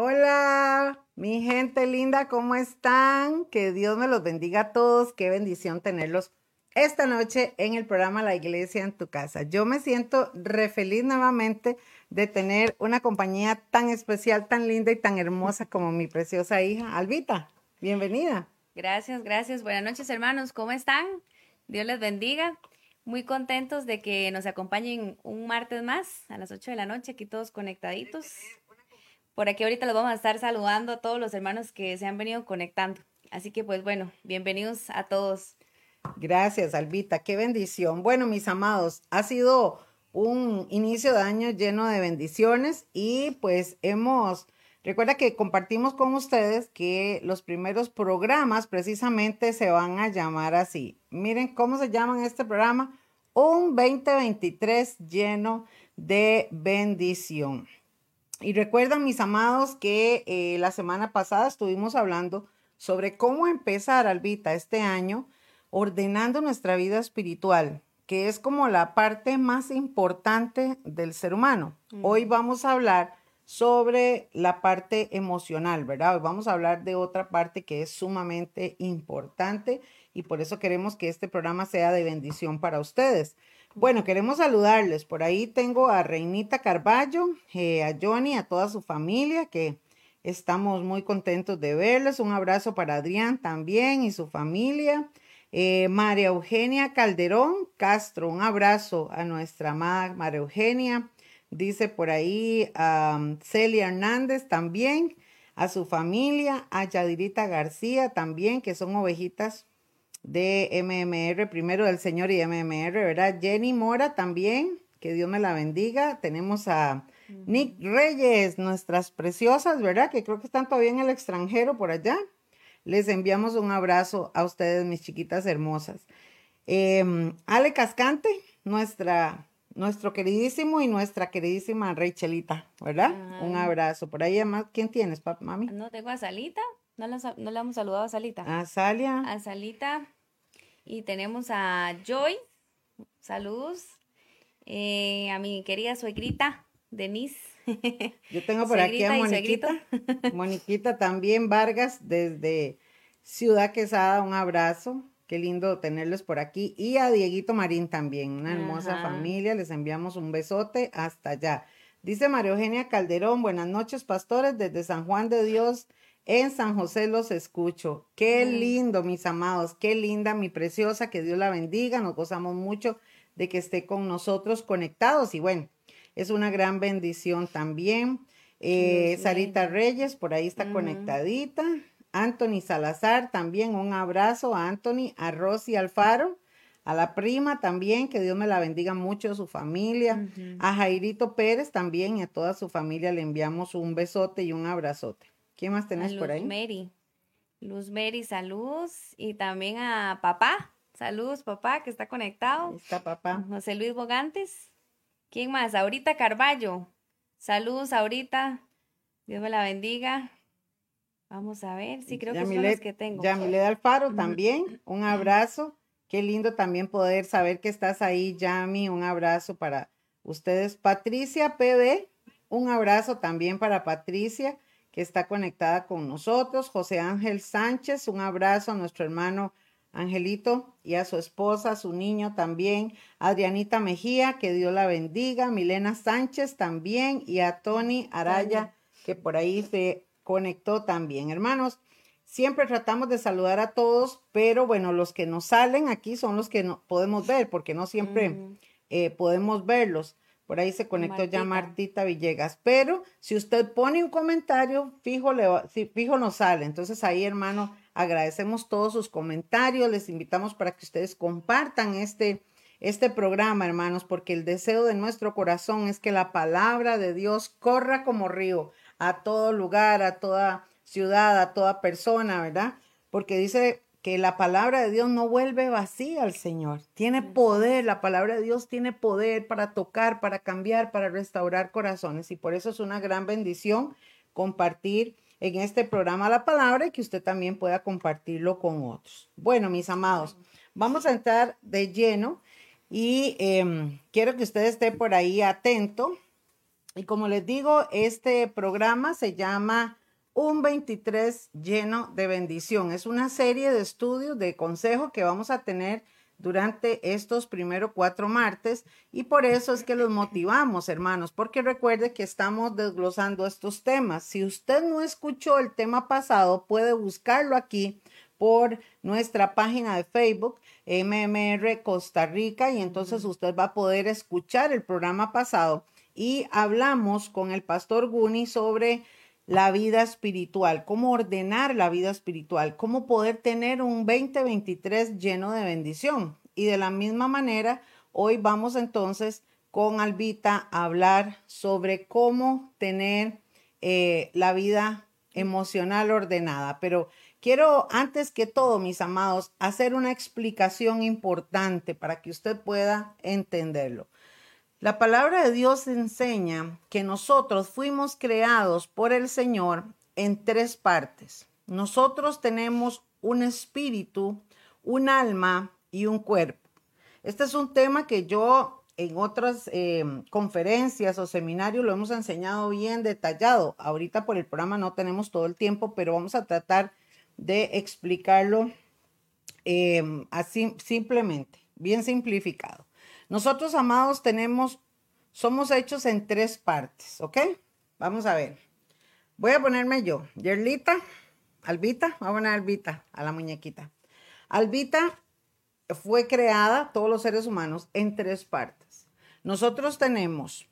Hola, mi gente linda, ¿cómo están? Que Dios me los bendiga a todos. Qué bendición tenerlos esta noche en el programa La Iglesia en tu casa. Yo me siento re feliz nuevamente de tener una compañía tan especial, tan linda y tan hermosa como mi preciosa hija, Albita. Bienvenida. Gracias, gracias. Buenas noches, hermanos. ¿Cómo están? Dios les bendiga. Muy contentos de que nos acompañen un martes más a las 8 de la noche, aquí todos conectaditos. Por aquí ahorita los vamos a estar saludando a todos los hermanos que se han venido conectando. Así que pues bueno, bienvenidos a todos. Gracias, Albita. Qué bendición. Bueno, mis amados, ha sido un inicio de año lleno de bendiciones y pues hemos, recuerda que compartimos con ustedes que los primeros programas precisamente se van a llamar así. Miren cómo se llaman este programa. Un 2023 lleno de bendición. Y recuerdan, mis amados, que eh, la semana pasada estuvimos hablando sobre cómo empezar, Albita, este año ordenando nuestra vida espiritual, que es como la parte más importante del ser humano. Hoy vamos a hablar sobre la parte emocional, ¿verdad? Hoy vamos a hablar de otra parte que es sumamente importante y por eso queremos que este programa sea de bendición para ustedes. Bueno, queremos saludarles. Por ahí tengo a Reinita Carballo, eh, a Johnny, a toda su familia, que estamos muy contentos de verles. Un abrazo para Adrián también y su familia. Eh, María Eugenia Calderón Castro, un abrazo a nuestra amada María Eugenia. Dice por ahí a Celia Hernández también, a su familia, a Yadirita García también, que son ovejitas de MMR, primero del Señor y MMR, ¿verdad? Jenny Mora también, que Dios me la bendiga. Tenemos a Nick Reyes, nuestras preciosas, ¿verdad? Que creo que están todavía en el extranjero por allá. Les enviamos un abrazo a ustedes, mis chiquitas hermosas. Em, Ale Cascante, nuestra, nuestro queridísimo y nuestra queridísima Rachelita, ¿verdad? Un abrazo. Por ahí además, ¿quién tienes, papá, mami? No tengo a Salita, no le, no le hemos saludado a Salita. A Salia. A Salita. Y tenemos a Joy, saludos. Eh, a mi querida suegrita, Denise. Yo tengo por aquí a Moniquita. Moniquita también, Vargas, desde Ciudad Quesada, un abrazo. Qué lindo tenerlos por aquí. Y a Dieguito Marín también, una hermosa familia. Les enviamos un besote hasta allá. Dice María Eugenia Calderón, buenas noches, pastores, desde San Juan de Dios, en San José los escucho. Qué lindo, mis amados, qué linda, mi preciosa, que Dios la bendiga. Nos gozamos mucho de que esté con nosotros conectados. Y bueno, es una gran bendición también. Eh, Sarita Reyes, por ahí está conectadita. Anthony Salazar, también un abrazo a Anthony, a Rosy Alfaro, a la prima también, que Dios me la bendiga mucho, a su familia, a Jairito Pérez también y a toda su familia le enviamos un besote y un abrazote. ¿Quién más tenés por ahí? Luz Mary. Luz Mary, salud. Y también a papá. Saludos, papá, que está conectado. Está papá. José Luis Bogantes. ¿Quién más? Ahorita Carballo. Saludos, ahorita. Dios me la bendiga. Vamos a ver, sí, creo que son los que tengo. Yamilet Alfaro también, un abrazo. Qué lindo también poder saber que estás ahí, Yami. Un abrazo para ustedes. Patricia PB, un abrazo también para Patricia, que está conectada con nosotros. José Ángel Sánchez, un abrazo a nuestro hermano Angelito y a su esposa, a su niño también, Adrianita Mejía, que Dios la bendiga, Milena Sánchez también y a Tony Araya, que por ahí se conectó también. Hermanos, siempre tratamos de saludar a todos, pero bueno, los que nos salen aquí son los que no podemos ver, porque no siempre eh, podemos verlos. Por ahí se conectó ya Martita Villegas. Pero si usted pone un comentario, fijo, le, fijo nos sale. Entonces ahí, hermano, Agradecemos todos sus comentarios, les invitamos para que ustedes compartan este, este programa, hermanos, porque el deseo de nuestro corazón es que la palabra de Dios corra como río a todo lugar, a toda ciudad, a toda persona, ¿verdad? Porque dice que la palabra de Dios no vuelve vacía al Señor. Tiene poder, la palabra de Dios tiene poder para tocar, para cambiar, para restaurar corazones. Y por eso es una gran bendición compartir en este programa La Palabra y que usted también pueda compartirlo con otros. Bueno, mis amados, vamos a entrar de lleno y em, quiero que usted esté por ahí atento Y como les digo, este programa se llama Un 23 lleno de bendición. Es una serie de estudios, de consejos que vamos a tener durante estos primeros cuatro martes y por eso es que los motivamos, hermanos, porque recuerde que estamos desglosando estos temas. Si usted no escuchó el tema pasado, puede buscarlo aquí por nuestra página de Facebook, MMR Costa Rica, y entonces usted va a poder escuchar el programa pasado y hablamos con el pastor Guni sobre la vida espiritual, cómo ordenar la vida espiritual, cómo poder tener un 2023 lleno de bendición. Y de la misma manera, hoy vamos entonces con Albita a hablar sobre cómo tener eh, la vida emocional ordenada. Pero quiero, antes que todo, mis amados, hacer una explicación importante para que usted pueda entenderlo. La palabra de Dios enseña que nosotros fuimos creados por el Señor en tres partes. Nosotros tenemos un espíritu, un alma y un cuerpo. Este es un tema que yo en otras eh, conferencias o seminarios lo hemos enseñado bien detallado. Ahorita por el programa no tenemos todo el tiempo, pero vamos a tratar de explicarlo eh, así simplemente, bien simplificado. Nosotros, amados, tenemos, somos hechos en tres partes, ¿ok? Vamos a ver. Voy a ponerme yo, Yerlita, Albita, vamos a poner Albita a la muñequita. Albita fue creada, todos los seres humanos, en tres partes. Nosotros tenemos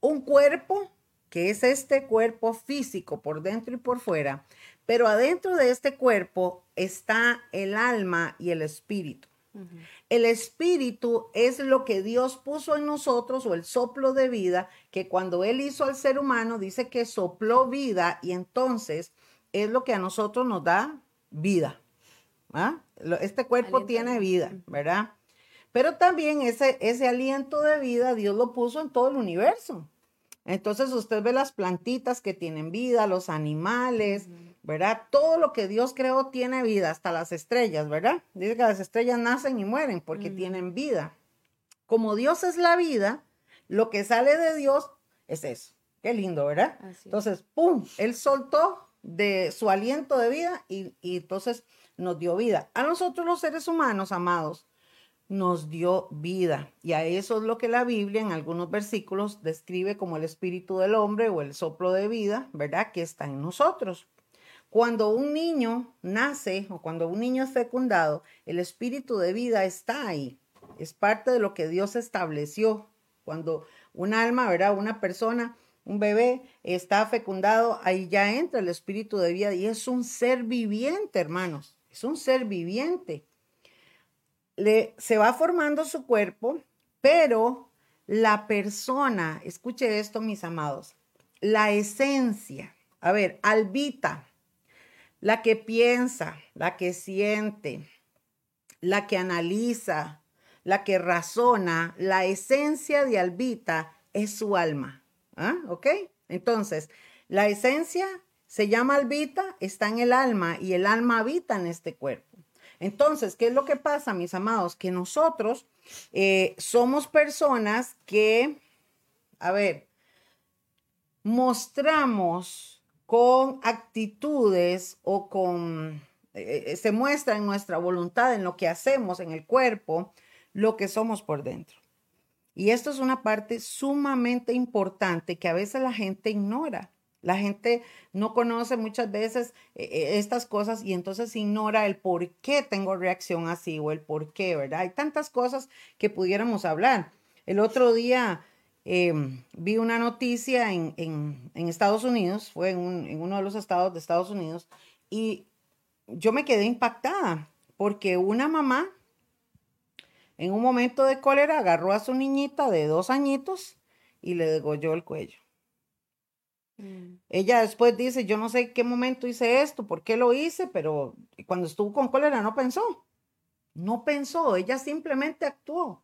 un cuerpo, que es este cuerpo físico por dentro y por fuera, pero adentro de este cuerpo está el alma y el espíritu. El espíritu es lo que Dios puso en nosotros o el soplo de vida, que cuando Él hizo al ser humano dice que sopló vida y entonces es lo que a nosotros nos da vida. ¿ah? Este cuerpo tiene vida, ¿verdad? Pero también ese, ese aliento de vida Dios lo puso en todo el universo. Entonces usted ve las plantitas que tienen vida, los animales, ¿verdad? Todo lo que Dios creó tiene vida, hasta las estrellas, ¿verdad? Dice que las estrellas nacen y mueren porque tienen vida. Como Dios es la vida, lo que sale de Dios es eso. Qué lindo, ¿verdad? Entonces, ¡pum! Él soltó de su aliento de vida y, y entonces nos dio vida. A nosotros los seres humanos, amados, nos dio vida. Y a eso es lo que la Biblia en algunos versículos describe como el espíritu del hombre o el soplo de vida, ¿verdad? Que está en nosotros. Cuando un niño nace o cuando un niño es fecundado, el espíritu de vida está ahí. Es parte de lo que Dios estableció. Cuando un alma, ¿verdad? Una persona, un bebé está fecundado, ahí ya entra el espíritu de vida y es un ser viviente, hermanos. Es un ser viviente se va formando su cuerpo, pero la persona, escuche esto mis amados, la esencia, a ver, albita, la que piensa, la que siente, la que analiza, la que razona, la esencia de albita es su alma. ¿Ah? ¿Ok? Entonces, la esencia se llama albita, está en el alma y el alma habita en este cuerpo. Entonces, ¿qué es lo que pasa, mis amados? Que nosotros eh, somos personas que, a ver, mostramos con actitudes o con, eh, eh, se muestra en nuestra voluntad, en lo que hacemos en el cuerpo, lo que somos por dentro. Y esto es una parte sumamente importante que a veces la gente ignora. La gente no conoce muchas veces eh, eh, estas cosas y entonces ignora el por qué tengo reacción así o el por qué, ¿verdad? Hay tantas cosas que pudiéramos hablar. El otro día em, vi una noticia en, Estados Unidos, fue en, en uno de los estados de Estados Unidos, y yo me quedé impactada porque una mamá en un momento de cólera agarró a su niñita de dos añitos y le degolló el cuello. Mm. Ella después dice, yo no sé qué momento hice esto, por qué lo hice, pero cuando estuvo con cólera no pensó. No pensó, ella simplemente actuó.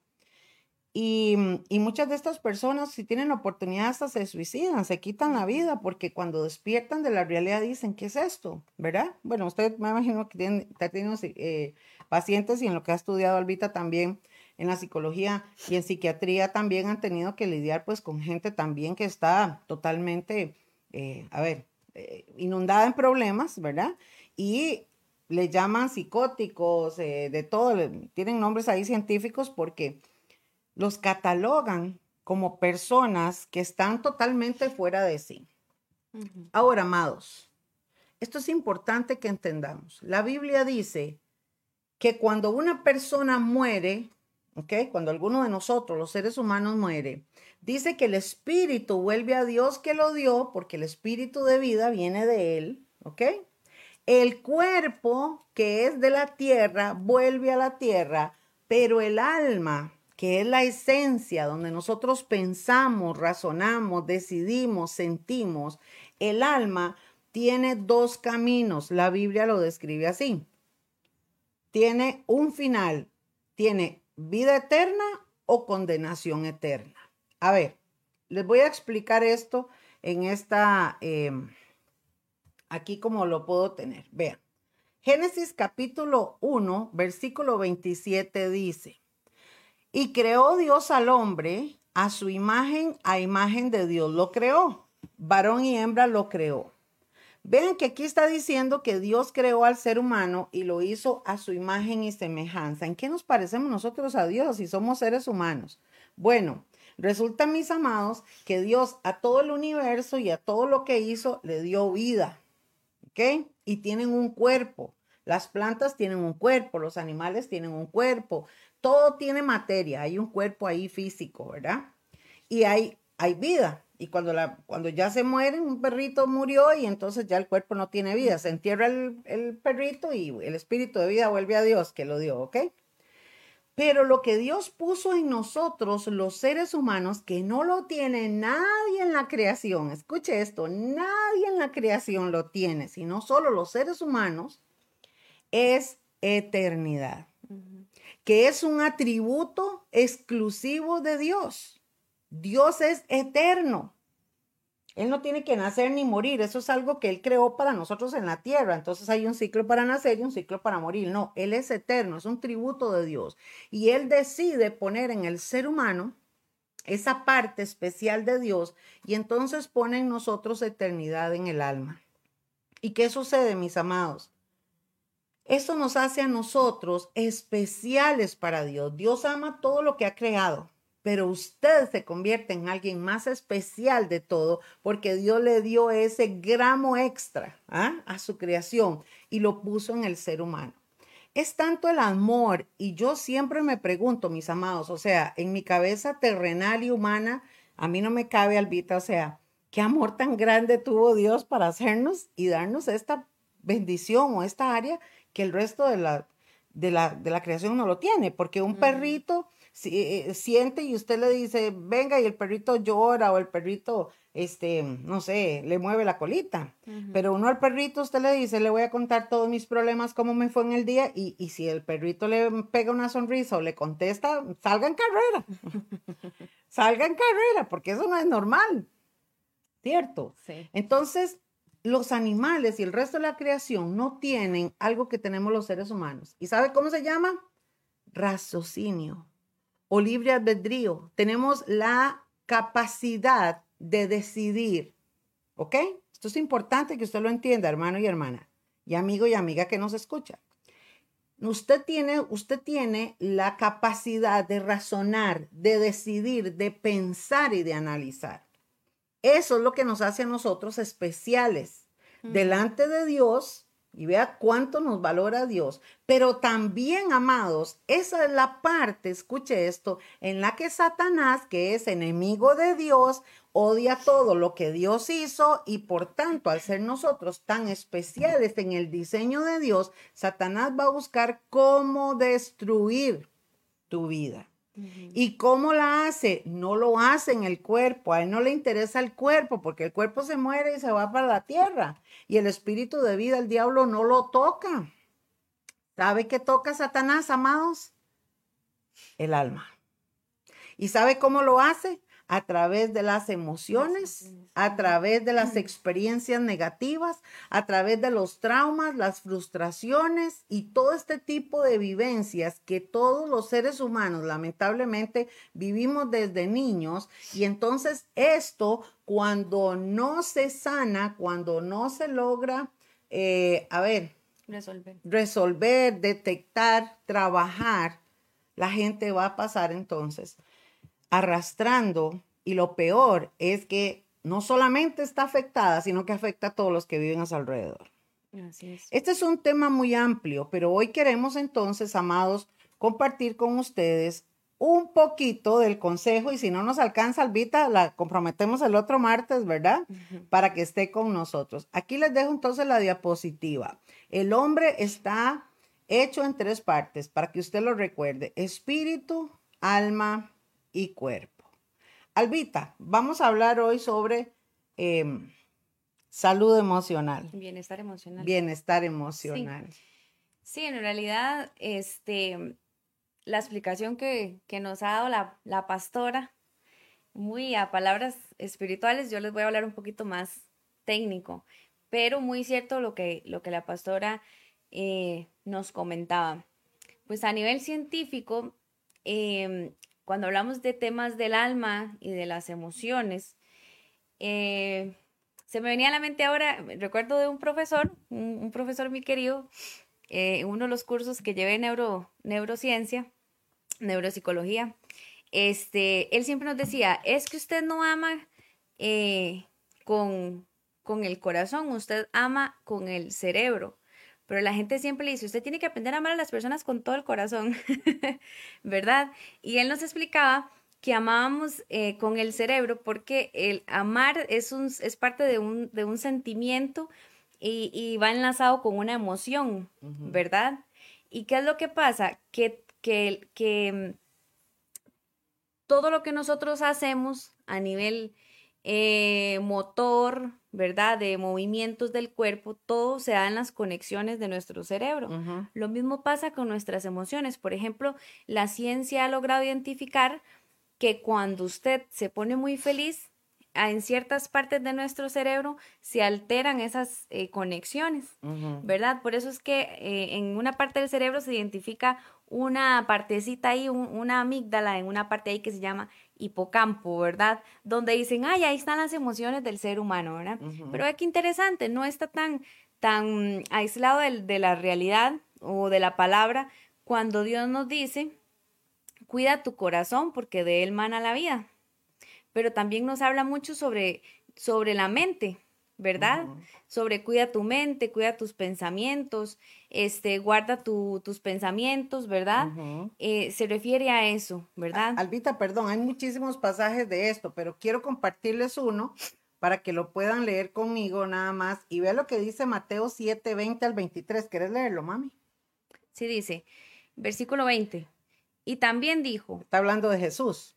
Y, muchas de estas personas, si tienen oportunidad, hasta se suicidan, se quitan la vida, porque cuando despiertan de la realidad dicen, ¿qué es esto? ¿Verdad? Bueno, usted me imagino que tiene, tiene eh, pacientes y en lo que ha estudiado Albita también, en la psicología y en psiquiatría también han tenido que lidiar pues con gente también que está totalmente, eh, a ver, eh, inundada en problemas, ¿verdad? Y le llaman psicóticos, eh, de todo, tienen nombres ahí científicos porque los catalogan como personas que están totalmente fuera de sí. Ahora, amados, esto es importante que entendamos. La Biblia dice que cuando una persona muere, ¿ok? Cuando alguno de nosotros, los seres humanos, muere, dice que el espíritu vuelve a Dios que lo dio, porque el espíritu de vida viene de él, ¿ok? El cuerpo que es de la tierra vuelve a la tierra, pero el alma, que es la esencia donde nosotros pensamos, razonamos, decidimos, sentimos, el alma tiene dos caminos. La Biblia lo describe así. Tiene un final, tiene vida eterna o condenación eterna. A ver, les voy a explicar esto en esta, em, aquí como lo puedo tener. Vean, Génesis capítulo 1, versículo 27 dice, y creó Dios al hombre a su imagen, a imagen de Dios lo creó, varón y hembra lo creó. Vean que aquí está diciendo que Dios creó al ser humano y lo hizo a su imagen y semejanza. ¿En qué nos parecemos nosotros a Dios si somos seres humanos? Bueno, resulta, mis amados, que Dios a todo el universo y a todo lo que hizo le dio vida. ¿Ok? Y tienen un cuerpo. Las plantas tienen un cuerpo, los animales tienen un cuerpo, todo tiene materia, hay un cuerpo ahí físico, ¿verdad? Y hay, hay vida. Y cuando, la, cuando ya se muere, un perrito murió y entonces ya el cuerpo no tiene vida. Se entierra el, el perrito y el espíritu de vida vuelve a Dios que lo dio, ¿ok? Pero lo que Dios puso en nosotros, los seres humanos, que no lo tiene nadie en la creación, escuche esto, nadie en la creación lo tiene, sino solo los seres humanos, es eternidad, que es un atributo exclusivo de Dios. Dios es eterno. Él no tiene que nacer ni morir. Eso es algo que Él creó para nosotros en la tierra. Entonces hay un ciclo para nacer y un ciclo para morir. No, Él es eterno, es un tributo de Dios. Y Él decide poner en el ser humano esa parte especial de Dios y entonces pone en nosotros eternidad en el alma. ¿Y qué sucede, mis amados? Eso nos hace a nosotros especiales para Dios. Dios ama todo lo que ha creado pero usted se convierte en alguien más especial de todo porque Dios le dio ese gramo extra ¿ah? a su creación y lo puso en el ser humano. Es tanto el amor y yo siempre me pregunto, mis amados, o sea, en mi cabeza terrenal y humana, a mí no me cabe, Albita, o sea, qué amor tan grande tuvo Dios para hacernos y darnos esta bendición o esta área que el resto de la, de la, de la creación no lo tiene, porque un perrito eh, siente y usted le dice, venga, y el perrito llora o el perrito, este, no sé, le mueve la colita. Pero uno al perrito, usted le dice, le voy a contar todos mis problemas, cómo me fue en el día, y, y si el perrito le pega una sonrisa o le contesta, salga en carrera. salga en carrera, porque eso no es normal. ¿Cierto? Sí. Entonces, los animales y el resto de la creación no tienen algo que tenemos los seres humanos. ¿Y sabe cómo se llama? Raciocinio o libre albedrío. Tenemos la capacidad de decidir. ¿Ok? Esto es importante que usted lo entienda, hermano y hermana, y amigo y amiga que nos escucha. Usted tiene, usted tiene la capacidad de razonar, de decidir, de pensar y de analizar. Eso es lo que nos hace a nosotros especiales delante de Dios y vea cuánto nos valora Dios. Pero también, amados, esa es la parte, escuche esto, en la que Satanás, que es enemigo de Dios, odia todo lo que Dios hizo y por tanto, al ser nosotros tan especiales en el diseño de Dios, Satanás va a buscar cómo destruir tu vida. ¿Y cómo la hace? No lo hace en el cuerpo, a él no le interesa el cuerpo porque el cuerpo se muere y se va para la tierra y el espíritu de vida, el diablo no lo toca. ¿Sabe qué toca Satanás, amados? El alma. ¿Y sabe cómo lo hace? A través de las emociones, a través de las experiencias negativas, a través de los traumas, las frustraciones y todo este tipo de vivencias que todos los seres humanos lamentablemente vivimos desde niños. Y entonces esto, cuando no se sana, cuando no se logra, eh, a ver, resolver. resolver, detectar, trabajar, la gente va a pasar entonces arrastrando y lo peor es que no solamente está afectada, sino que afecta a todos los que viven a su alrededor. Así es. Este es un tema muy amplio, pero hoy queremos entonces, amados, compartir con ustedes un poquito del consejo y si no nos alcanza, Albita, la comprometemos el otro martes, ¿verdad? Para que esté con nosotros. Aquí les dejo entonces la diapositiva. El hombre está hecho en tres partes, para que usted lo recuerde, espíritu, alma y cuerpo. Albita, vamos a hablar hoy sobre em, salud emocional. Bienestar emocional. Bienestar emocional. Sí. en realidad, este, la explicación que, nos ha dado la, la, pastora, muy a palabras espirituales, yo les voy a hablar un poquito más técnico, pero muy cierto lo que, lo que la pastora eh, nos comentaba. Pues a nivel científico, em, cuando hablamos de temas del alma y de las emociones, eh, se me venía a la mente ahora, recuerdo de un profesor, un, profesor muy querido, eh, uno de los cursos que llevé neuro, neurociencia, neuropsicología, este, él siempre nos decía, es que usted no ama con, con el corazón, usted ama con el cerebro. Pero la gente siempre le dice, usted tiene que aprender a amar a las personas con todo el corazón, ¿verdad? Y él nos explicaba que amábamos eh, con el cerebro porque el amar es, un, es parte de un, de un sentimiento y, va enlazado con una emoción, ¿verdad? ¿Y qué es lo que pasa? Que, que, que todo lo que nosotros hacemos a nivel eh, motor, ¿verdad? De movimientos del cuerpo, todo se da en las conexiones de nuestro cerebro. Lo mismo pasa con nuestras emociones. Por ejemplo, la ciencia ha logrado identificar que cuando usted se pone muy feliz, en ciertas partes de nuestro cerebro se alteran esas eh, conexiones, ¿verdad? Por eso es que eh, en una parte del cerebro se identifica una partecita ahí, una amígdala en una parte ahí que se llama hipocampo, ¿verdad? Donde dicen, ay, ahí están las emociones del ser humano, ¿verdad? Pero es que interesante, no está tan, tan aislado de, de la realidad o de la palabra cuando Dios nos dice, cuida tu corazón porque de él mana la vida. Pero también nos habla mucho sobre, sobre la mente, ¿verdad? Sobre cuida tu mente, cuida tus pensamientos, este, guarda tus pensamientos, ¿verdad? Eh, se refiere a eso, ¿verdad? Albita, perdón, hay muchísimos pasajes de esto, pero quiero compartirles uno para que lo puedan leer conmigo nada más y vea lo que dice Mateo 7, 20 al 23. ¿Quieres leerlo, mami? Sí, dice, versículo 20. Y también dijo. Está hablando de Jesús.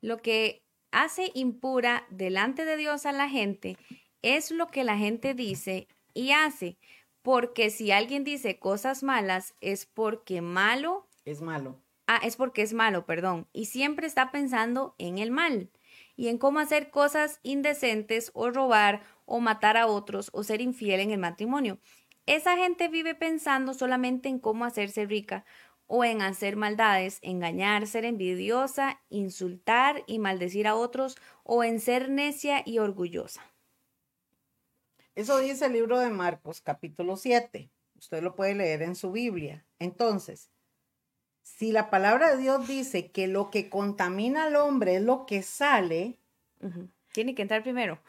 Lo que hace impura delante de Dios a la gente es lo que la gente dice y hace, porque si alguien dice cosas malas es porque malo. Es malo. Ah, es porque es malo, perdón. Y siempre está pensando en el mal y en cómo hacer cosas indecentes o robar o matar a otros o ser infiel en el matrimonio. Esa gente vive pensando solamente en cómo hacerse rica o en hacer maldades, engañar, ser envidiosa, insultar y maldecir a otros o en ser necia y orgullosa. Eso dice el libro de Marcos, capítulo 7. Usted lo puede leer en su Biblia. Entonces, si la palabra de Dios dice que lo que contamina al hombre es lo que sale, tiene que entrar primero.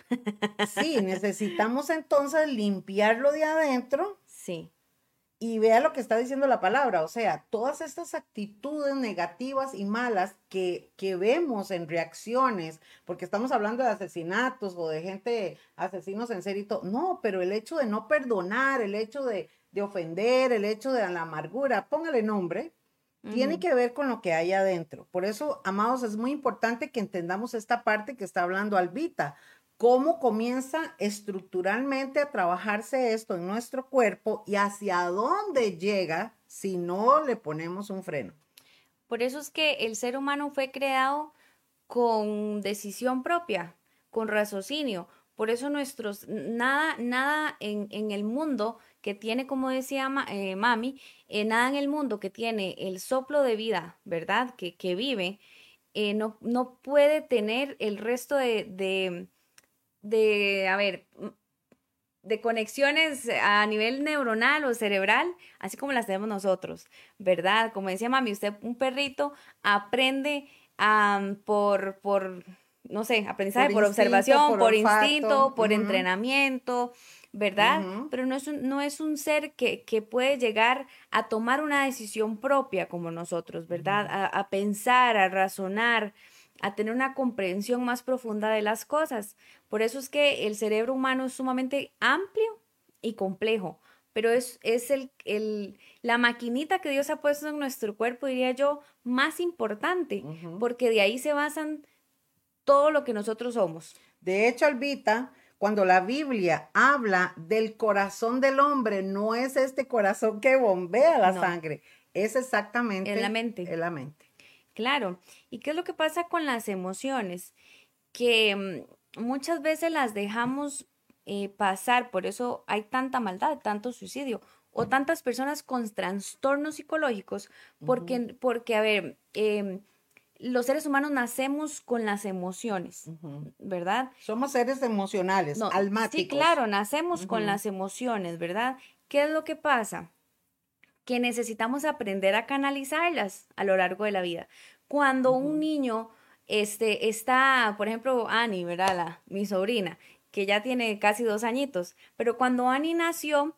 sí, necesitamos entonces limpiarlo de adentro. Sí y vea lo que está diciendo la palabra, o sea, todas estas actitudes negativas y malas que, que, vemos en reacciones, porque estamos hablando de asesinatos o de gente, asesinos en serio, no, pero el hecho de no perdonar, el hecho de, de ofender, el hecho de la amargura, póngale nombre, tiene que ver con lo que hay adentro. Por eso, amados, es muy importante que entendamos esta parte que está hablando Albita, cómo comienza estructuralmente a trabajarse esto en nuestro cuerpo y hacia dónde llega si no le ponemos un freno. Por eso es que el ser humano fue creado con decisión propia, con raciocinio. Por eso nuestros, nada, nada en, en el mundo que tiene, como decía eh, Mami, eh, nada en el mundo que tiene el soplo de vida, ¿verdad? Que, que vive, eh, no, no, puede tener el resto de, de, de, a ver, de conexiones a nivel neuronal o cerebral, así como las tenemos nosotros, ¿verdad? Como decía Mami, usted, un perrito aprende por, por, no sé, aprendizaje por, observación, por, instinto, por entrenamiento, ¿verdad? Pero no es un, no es un ser que, que, puede llegar a tomar una decisión propia como nosotros, ¿verdad? a, a, pensar, a razonar, a tener una comprensión más profunda de las cosas. Por eso es que el cerebro humano es sumamente amplio y complejo, pero es, es el, el, la maquinita que Dios ha puesto en nuestro cuerpo, diría yo, más importante, porque de ahí se basan todo lo que nosotros somos. De hecho, Albita, cuando la Biblia habla del corazón del hombre, no es este corazón que bombea la sangre, es exactamente en la mente. En la mente. Claro. ¿Y qué es lo que pasa con las emociones? Que mm, muchas veces las dejamos eh, pasar, por eso hay tanta maldad, tanto suicidio o tantas personas con trastornos psicológicos, porque, porque a ver, em, los seres humanos nacemos con las emociones, ¿verdad? Somos seres emocionales, no, almáticos. Sí, claro, nacemos con las emociones, ¿verdad? ¿Qué es lo que pasa? Que necesitamos aprender a canalizarlas a lo largo de la vida. Cuando un niño este, está, por ejemplo, Annie, ¿verdad? mi sobrina, que ya tiene casi dos añitos, pero cuando Annie nació,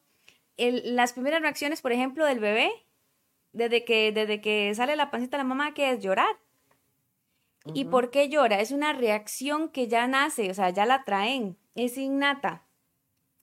las primeras reacciones, por ejemplo, del bebé, desde que, desde que sale la pancita de la mamá, que es llorar. ¿Y por qué llora? Es una reacción que ya nace, o sea, ya la traen, es innata.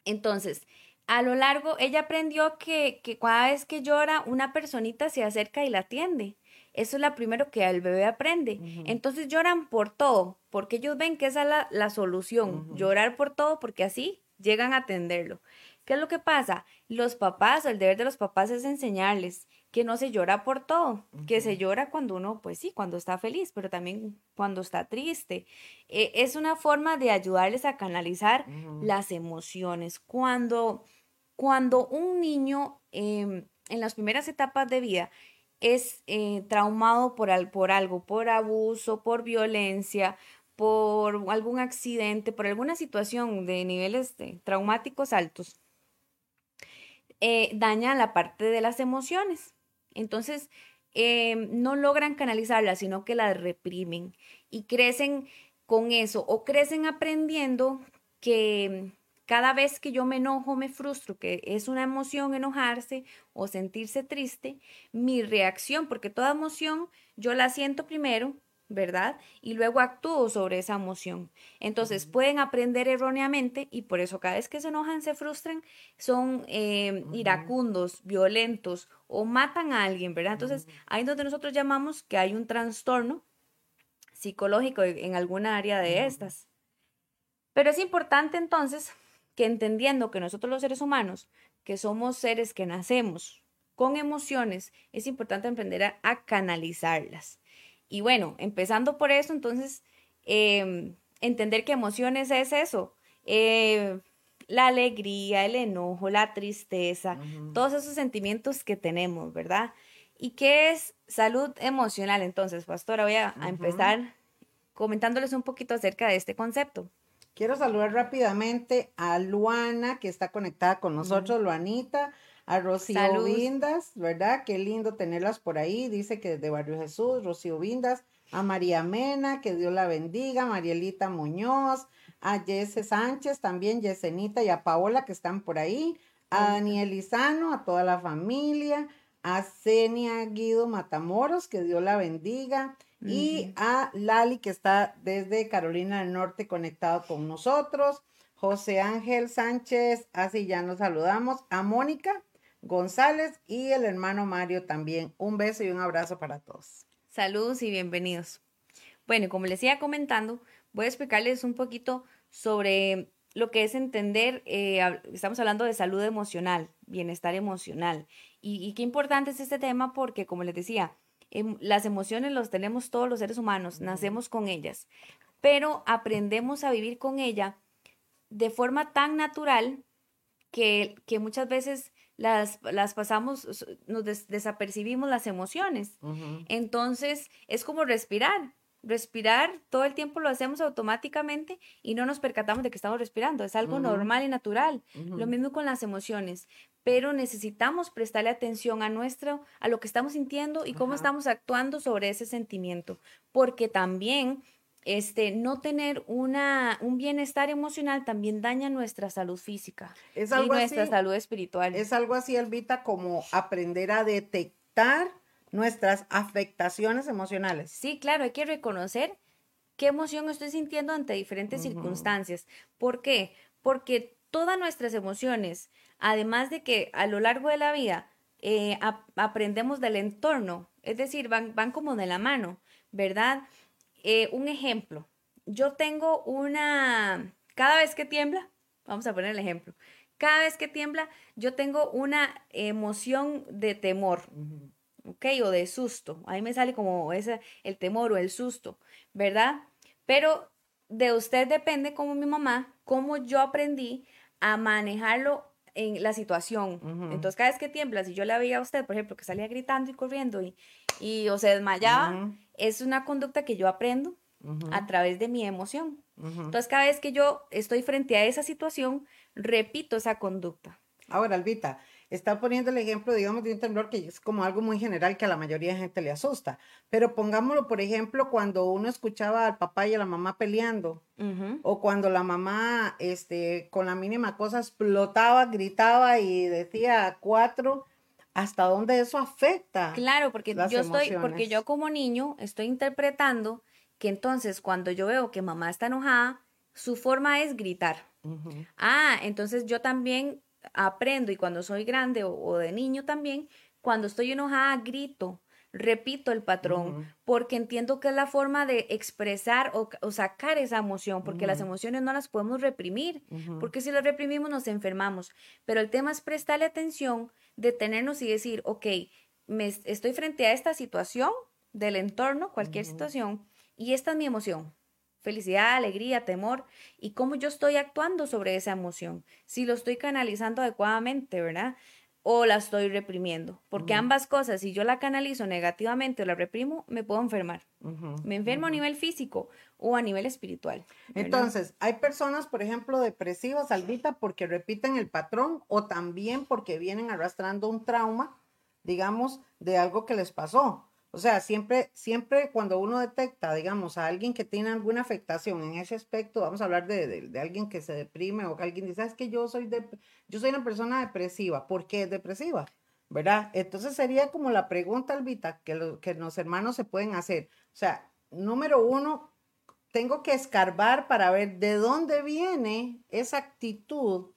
Entonces, a lo largo, ella aprendió que, que cada vez que llora, una personita se acerca y la atiende. Eso es lo primero que el bebé aprende. Entonces lloran por todo, porque ellos ven que esa es la, solución, llorar por todo, porque así llegan a atenderlo. ¿Qué es lo que pasa? Los papás, el deber de los papás es enseñarles que no se llora por todo, que se llora cuando uno, pues sí, cuando está feliz, pero también cuando está triste. Eh, es una forma de ayudarles a canalizar las emociones. Cuando, cuando un niño em, en las primeras etapas de vida es eh, traumado por, por algo, por abuso, por violencia, por algún accidente, por alguna situación de niveles traumáticos altos, eh, daña la parte de las emociones. Entonces, eh, no logran canalizarlas, sino que las reprimen y crecen con eso o crecen aprendiendo que cada vez que yo me enojo, me frustro, que es una emoción enojarse o sentirse triste, mi reacción, porque toda emoción yo la siento primero, ¿verdad? Y luego actúo sobre esa emoción. Entonces pueden aprender erróneamente y por eso cada vez que se enojan, se frustran, son eh, iracundos, violentos o matan a alguien, ¿verdad? Entonces ahí es donde nosotros llamamos que hay un trastorno psicológico en alguna área de estas. Pero es importante entonces que entendiendo que nosotros los seres humanos, que somos seres que nacemos con emociones, es importante aprender a, canalizarlas. Y bueno, empezando por eso, entonces, em, entender que emociones es eso, eh, la alegría, el enojo, la tristeza, todos esos sentimientos que tenemos, ¿verdad? ¿Y qué es salud emocional? Entonces, pastora, voy a empezar comentándoles un poquito acerca de este concepto. Quiero saludar rápidamente a Luana, que está conectada con nosotros, Luanita, a Rocío Vindas, ¿verdad? Qué lindo tenerlas por ahí. Dice que desde Barrio Jesús, Rocío Vindas, a María Mena, que Dios la bendiga, Marielita Muñoz, a Jesse Sánchez, también Yesenita y a Paola, que están por ahí, a Daniel Izano, a toda la familia, a Zenia Guido Matamoros, que Dios la bendiga, y a Lali, que está desde Carolina del Norte conectado con nosotros. José Ángel Sánchez, así ya nos saludamos. A Mónica González y el hermano Mario también. Un beso y un abrazo para todos. Saludos y bienvenidos. Bueno, como les iba comentando, voy a explicarles un poquito sobre lo que es entender, eh, estamos hablando de salud emocional, bienestar emocional. Y, y, qué importante es este tema porque, como les decía, las emociones los tenemos todos los seres humanos, nacemos con ellas, pero aprendemos a vivir con ella de forma tan natural que, que muchas veces las, las pasamos, nos desapercibimos las emociones. Entonces, es como respirar. Respirar, todo el tiempo lo hacemos automáticamente y no nos percatamos de que estamos respirando. Es algo normal y natural. Lo mismo con las emociones. Pero necesitamos prestarle atención a nuestro, a lo que estamos sintiendo y cómo estamos actuando sobre ese sentimiento. Porque también este, no tener una, un bienestar emocional también daña nuestra salud física y nuestra salud espiritual. Es algo así, Elvita, como aprender a detectar nuestras afectaciones emocionales. Sí, claro, hay que reconocer qué emoción estoy sintiendo ante diferentes circunstancias. ¿Por qué? Porque todas nuestras emociones, además de que a lo largo de la vida eh, aprendemos del entorno, es decir, van, van como de la mano, ¿verdad? Eh, un ejemplo, yo tengo una, cada vez que tiembla, vamos a poner el ejemplo, cada vez que tiembla, yo tengo una emoción de temor, ¿ok? O de susto. Ahí me sale como ese, el temor o el susto, ¿verdad? Pero de usted depende, como mi mamá, cómo yo aprendí a manejarlo en la situación. Entonces, cada vez que tiembla, si yo la veía a usted, por ejemplo, que salía gritando y corriendo y, y o se desmayaba, es una conducta que yo aprendo a través de mi emoción. Entonces, cada vez que yo estoy frente a esa situación, repito esa conducta. Ahora, Albita, está poniendo el ejemplo, digamos, de un temblor que es como algo muy general que a la mayoría de gente le asusta. Pero pongámoslo, por ejemplo, cuando uno escuchaba al papá y a la mamá peleando, o cuando la mamá, este, con la mínima cosa explotaba, gritaba y decía cuatro, hasta dónde eso afecta. Claro, porque yo estoy, porque yo como niño estoy interpretando que entonces cuando yo veo que mamá está enojada, su forma es gritar. Ah, entonces yo también aprendo y cuando soy grande o, de niño también, cuando estoy enojada grito, repito el patrón, porque entiendo que es la forma de expresar o, sacar esa emoción, porque las emociones no las podemos reprimir, porque si las reprimimos nos enfermamos. Pero el tema es prestarle atención, detenernos y decir, ok, me estoy frente a esta situación del entorno, cualquier situación, y esta es mi emoción felicidad, alegría, temor y cómo yo estoy actuando sobre esa emoción, si lo estoy canalizando adecuadamente, ¿verdad? O la estoy reprimiendo, porque ambas cosas, si yo la canalizo negativamente o la reprimo, me puedo enfermar. me enfermo a nivel físico o a nivel espiritual. Entonces, hay personas, por ejemplo, depresivas, Albita, porque repiten el patrón o también porque vienen arrastrando un trauma, digamos, de algo que les pasó. O sea, siempre, siempre cuando uno detecta, digamos, a alguien que tiene alguna afectación en ese aspecto, vamos a hablar de, de, alguien que se deprime o que alguien dice, es que yo soy, de, yo soy una persona depresiva. ¿Por qué es depresiva? ¿Verdad? Entonces sería como la pregunta, Albita, que, lo, que los hermanos se pueden hacer. O sea, número uno, tengo que escarbar para ver de dónde viene esa actitud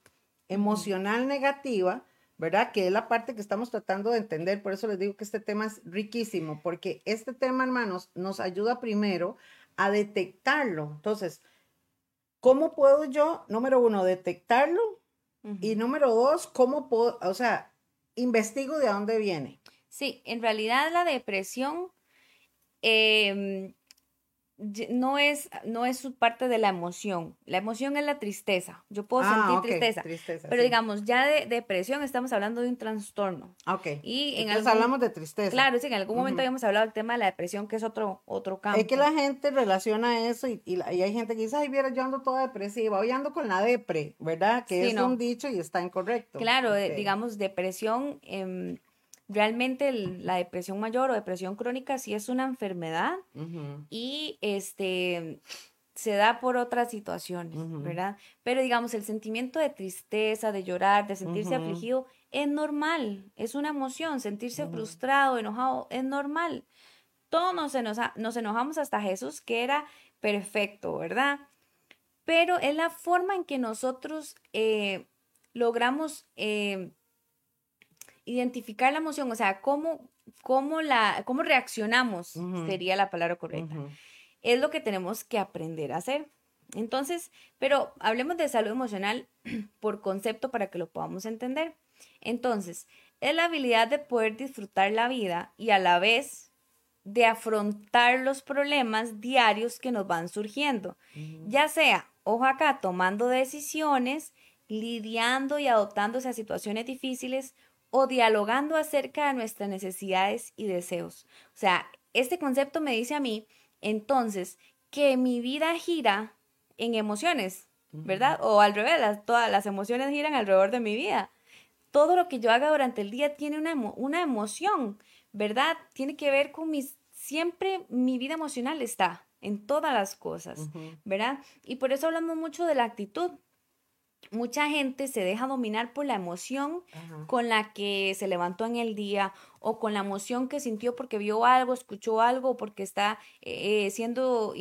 emocional negativa ¿verdad? Que es la parte que estamos tratando de entender, por eso les digo que este tema es riquísimo, porque este tema, hermanos, nos ayuda primero a detectarlo. Entonces, ¿cómo puedo yo, número uno, detectarlo? Y número dos, ¿cómo puedo, o sea, investigo de dónde viene? Sí, en realidad la depresión eh, no es, no es parte de la emoción. La emoción es la tristeza. Yo puedo ah, sentir tristeza, Pero digamos, ya de depresión estamos hablando de un trastorno. Ok. Y en Entonces hablamos de tristeza. Claro, sí, en algún momento habíamos hablado del tema de la depresión, que es otro, otro campo. Es que la gente relaciona eso y, y, hay gente que dice, ay, mira, yo ando toda depresiva, hoy ando con la depre, ¿verdad? Que es un dicho y está incorrecto. Claro, digamos, depresión... Eh, realmente la depresión mayor o depresión crónica sí es una enfermedad y este se da por otras situaciones, ¿verdad? Pero digamos, el sentimiento de tristeza, de llorar, de sentirse afligido, es normal, es una emoción, sentirse frustrado, enojado, es normal. Todos nos, nos enojamos hasta Jesús, que era perfecto, ¿verdad? Pero es la forma en que nosotros eh, logramos eh, identificar la emoción, o sea, cómo, cómo, la, cómo reaccionamos sería la palabra correcta. Es lo que tenemos que aprender a hacer. Entonces, pero hablemos de salud emocional por concepto para que lo podamos entender. Entonces, es la habilidad de poder disfrutar la vida y a la vez de afrontar los problemas diarios que nos van surgiendo, ya sea, ojo acá, tomando decisiones, lidiando y adoptándose a situaciones difíciles o dialogando acerca de nuestras necesidades y deseos. O sea, este concepto me dice a mí, entonces, que mi vida gira en emociones, ¿verdad? O al revés, todas las emociones giran alrededor de mi vida. Todo lo que yo haga durante el día tiene una, una emoción, ¿verdad? Tiene que ver con mis, siempre mi vida emocional está en todas las cosas, ¿verdad? Y por eso hablamos mucho de la actitud, mucha gente se deja dominar por la emoción con la que se levantó en el día o con la emoción que sintió porque vio algo, escuchó algo, porque está eh, siendo,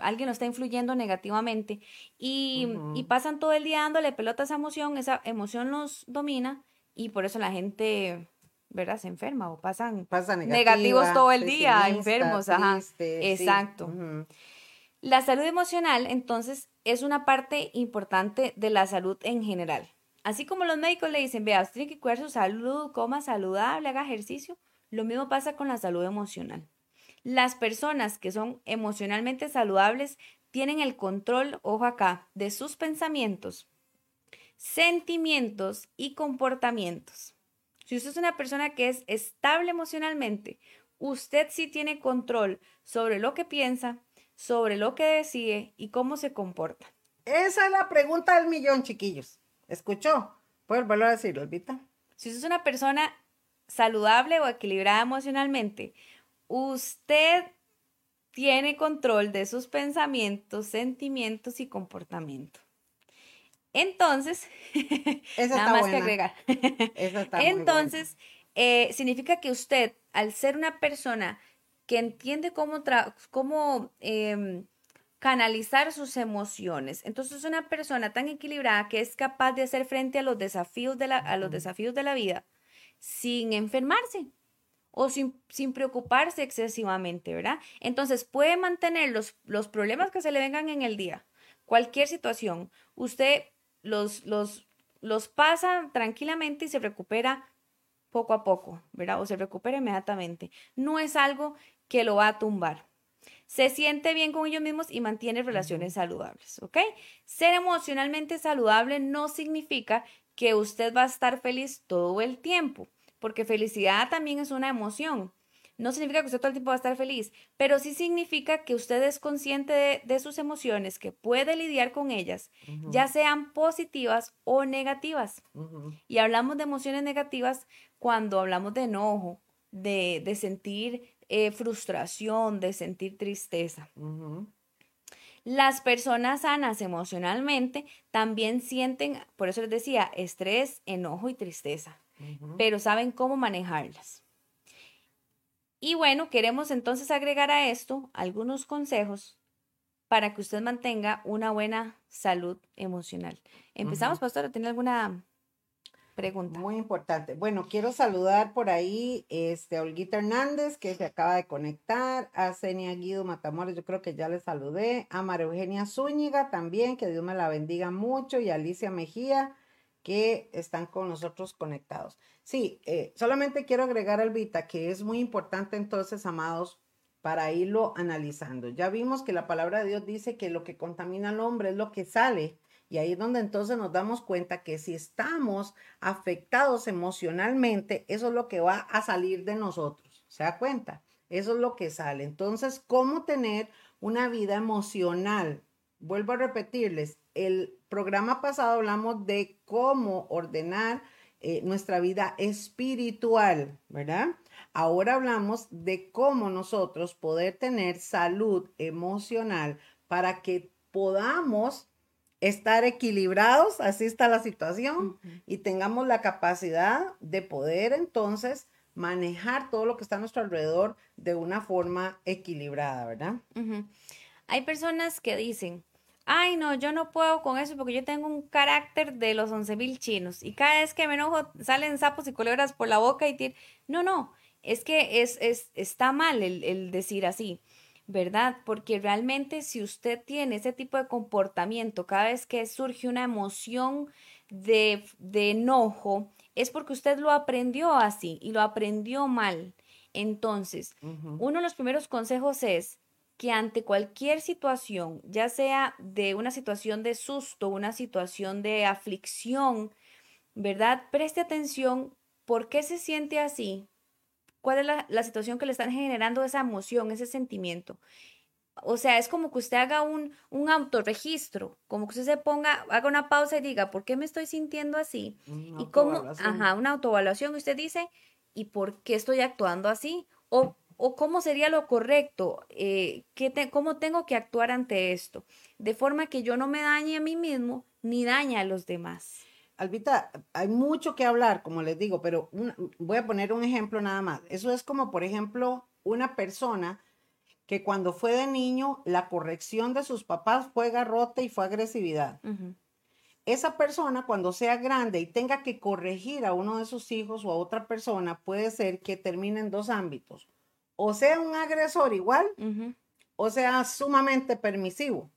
alguien lo está influyendo negativamente y, pasan todo el día dándole pelota a esa emoción, esa emoción los domina y por eso la gente... ¿verdad? Se enferma o pasan negativos todo el día, enfermos, ajá. Exacto. La salud emocional, entonces, es una parte importante de la salud en general. Así como los médicos le dicen, vea, usted tiene que cuidar su salud, coma saludable, haga ejercicio, lo mismo pasa con la salud emocional. Las personas que son emocionalmente saludables tienen el control, ojo acá, de sus pensamientos, sentimientos y comportamientos. Si usted es una persona que es estable emocionalmente, usted sí tiene control sobre lo que piensa, sobre lo que decide y cómo se comporta. Esa es la pregunta del millón, chiquillos. ¿Escuchó? ¿Puedes volver a decirlo, Elvita? Si usted es una persona saludable o equilibrada emocionalmente, usted tiene control de sus pensamientos, sentimientos y comportamiento. Entonces, nada más que agregar. Entonces, eh, significa que usted, al ser una persona que entiende cómo, cómo em, canalizar sus emociones. Entonces es una persona tan equilibrada que es capaz de hacer frente a los desafíos de la, a los desafíos de la vida sin enfermarse o sin, sin, preocuparse excesivamente, ¿verdad? Entonces puede mantener los, los problemas que se le vengan en el día, cualquier situación, usted los, los, los pasa tranquilamente y se recupera poco a poco, ¿verdad? O se recupera inmediatamente. No es algo que lo va a tumbar. Se siente bien con ellos mismos y mantiene relaciones saludables, ¿ok? Ser emocionalmente saludable no significa que usted va a estar feliz todo el tiempo, porque felicidad también es una emoción. No significa que usted todo el tiempo va a estar feliz, pero sí significa que usted es consciente de, sus emociones, que puede lidiar con ellas, ya sean positivas o negativas. Y hablamos de emociones negativas cuando hablamos de enojo, de, de sentir eh, frustración, de sentir tristeza. Las personas sanas emocionalmente también sienten, por eso les decía, estrés, enojo y tristeza, pero saben cómo manejarlas. Y bueno, queremos entonces agregar a esto algunos consejos para que usted mantenga una buena salud emocional. Empezamos, pastor, ¿tiene alguna pregunta. Muy importante. Bueno, quiero saludar por ahí este, a Olguita Hernández, que se acaba de conectar, a Senia Guido Matamores, yo creo que ya le saludé, a María Eugenia Zúñiga también, que Dios me la bendiga mucho, y a Alicia Mejía, que están con nosotros conectados. Sí, eh, solamente quiero agregar, Albita, que es muy importante entonces, amados, para irlo analizando. Ya vimos que la palabra de Dios dice que lo que contamina al hombre es lo que sale y ahí es donde entonces nos damos cuenta que si estamos afectados emocionalmente, eso es lo que va a salir de nosotros. ¿Se da cuenta? Eso es lo que sale. Entonces, ¿cómo tener una vida emocional? Vuelvo a repetirles, el programa pasado hablamos de cómo ordenar eh, nuestra vida espiritual, ¿verdad? Ahora hablamos de cómo nosotros poder tener salud emocional para que podamos estar equilibrados, así está la situación, y tengamos la capacidad de poder entonces manejar todo lo que está a nuestro alrededor de una forma equilibrada, ¿verdad? Hay personas que dicen, ay no, yo no puedo con eso porque yo tengo un carácter de los once mil chinos y cada vez que me enojo salen sapos y culebras por la boca y... No, no, es que es, es, está mal el, el decir así. ¿Verdad? Porque realmente si usted tiene ese tipo de comportamiento cada vez que surge una emoción de, de enojo, es porque usted lo aprendió así y lo aprendió mal. Entonces, uno de los primeros consejos es que ante cualquier situación, ya sea de una situación de susto, una situación de aflicción, ¿verdad? Preste atención por qué se siente así, cuál es la, situación que le están generando esa emoción, ese sentimiento. O sea, es como que usted haga un, un autorregistro, como que usted se ponga, haga una pausa y diga, ¿por qué me estoy sintiendo así? y cómo, ajá, una autoevaluación, usted dice, ¿y por qué estoy actuando así? O, o cómo sería lo correcto, eh, cómo tengo que actuar ante esto, de forma que yo no me dañe a mí mismo ni dañe a los demás. Albita, hay mucho que hablar, como les digo, pero voy a poner un ejemplo nada más. Eso es como, por ejemplo, una persona que cuando fue de niño, la corrección de sus papás fue garrote y fue agresividad. Esa persona, cuando sea grande y tenga que corregir a uno de sus hijos o a otra persona, puede ser que termine en dos ámbitos. O sea, un agresor igual, o sea, sumamente permisivo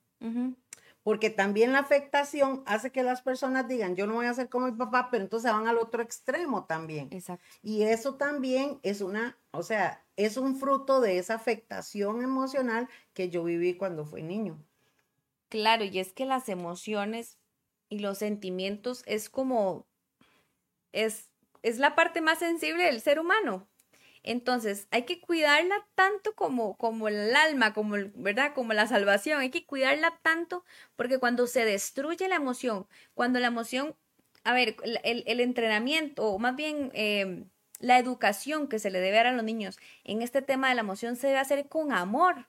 porque también la afectación hace que las personas digan, yo no voy a ser como mi papá, pero entonces van al otro extremo también. Exacto. Y eso también es una, o sea, es un fruto de esa afectación emocional que yo viví cuando fui niño. Claro, y es que las emociones y los sentimientos es como, es, es la parte más sensible del ser humano. Entonces, hay que cuidarla tanto como, como el alma, como, ¿verdad? Como la salvación. Hay que cuidarla tanto porque cuando se destruye la emoción, cuando la emoción, a ver, el, entrenamiento, o más bien eh, la educación que se le debe dar a los niños en este tema de la emoción se debe hacer con amor.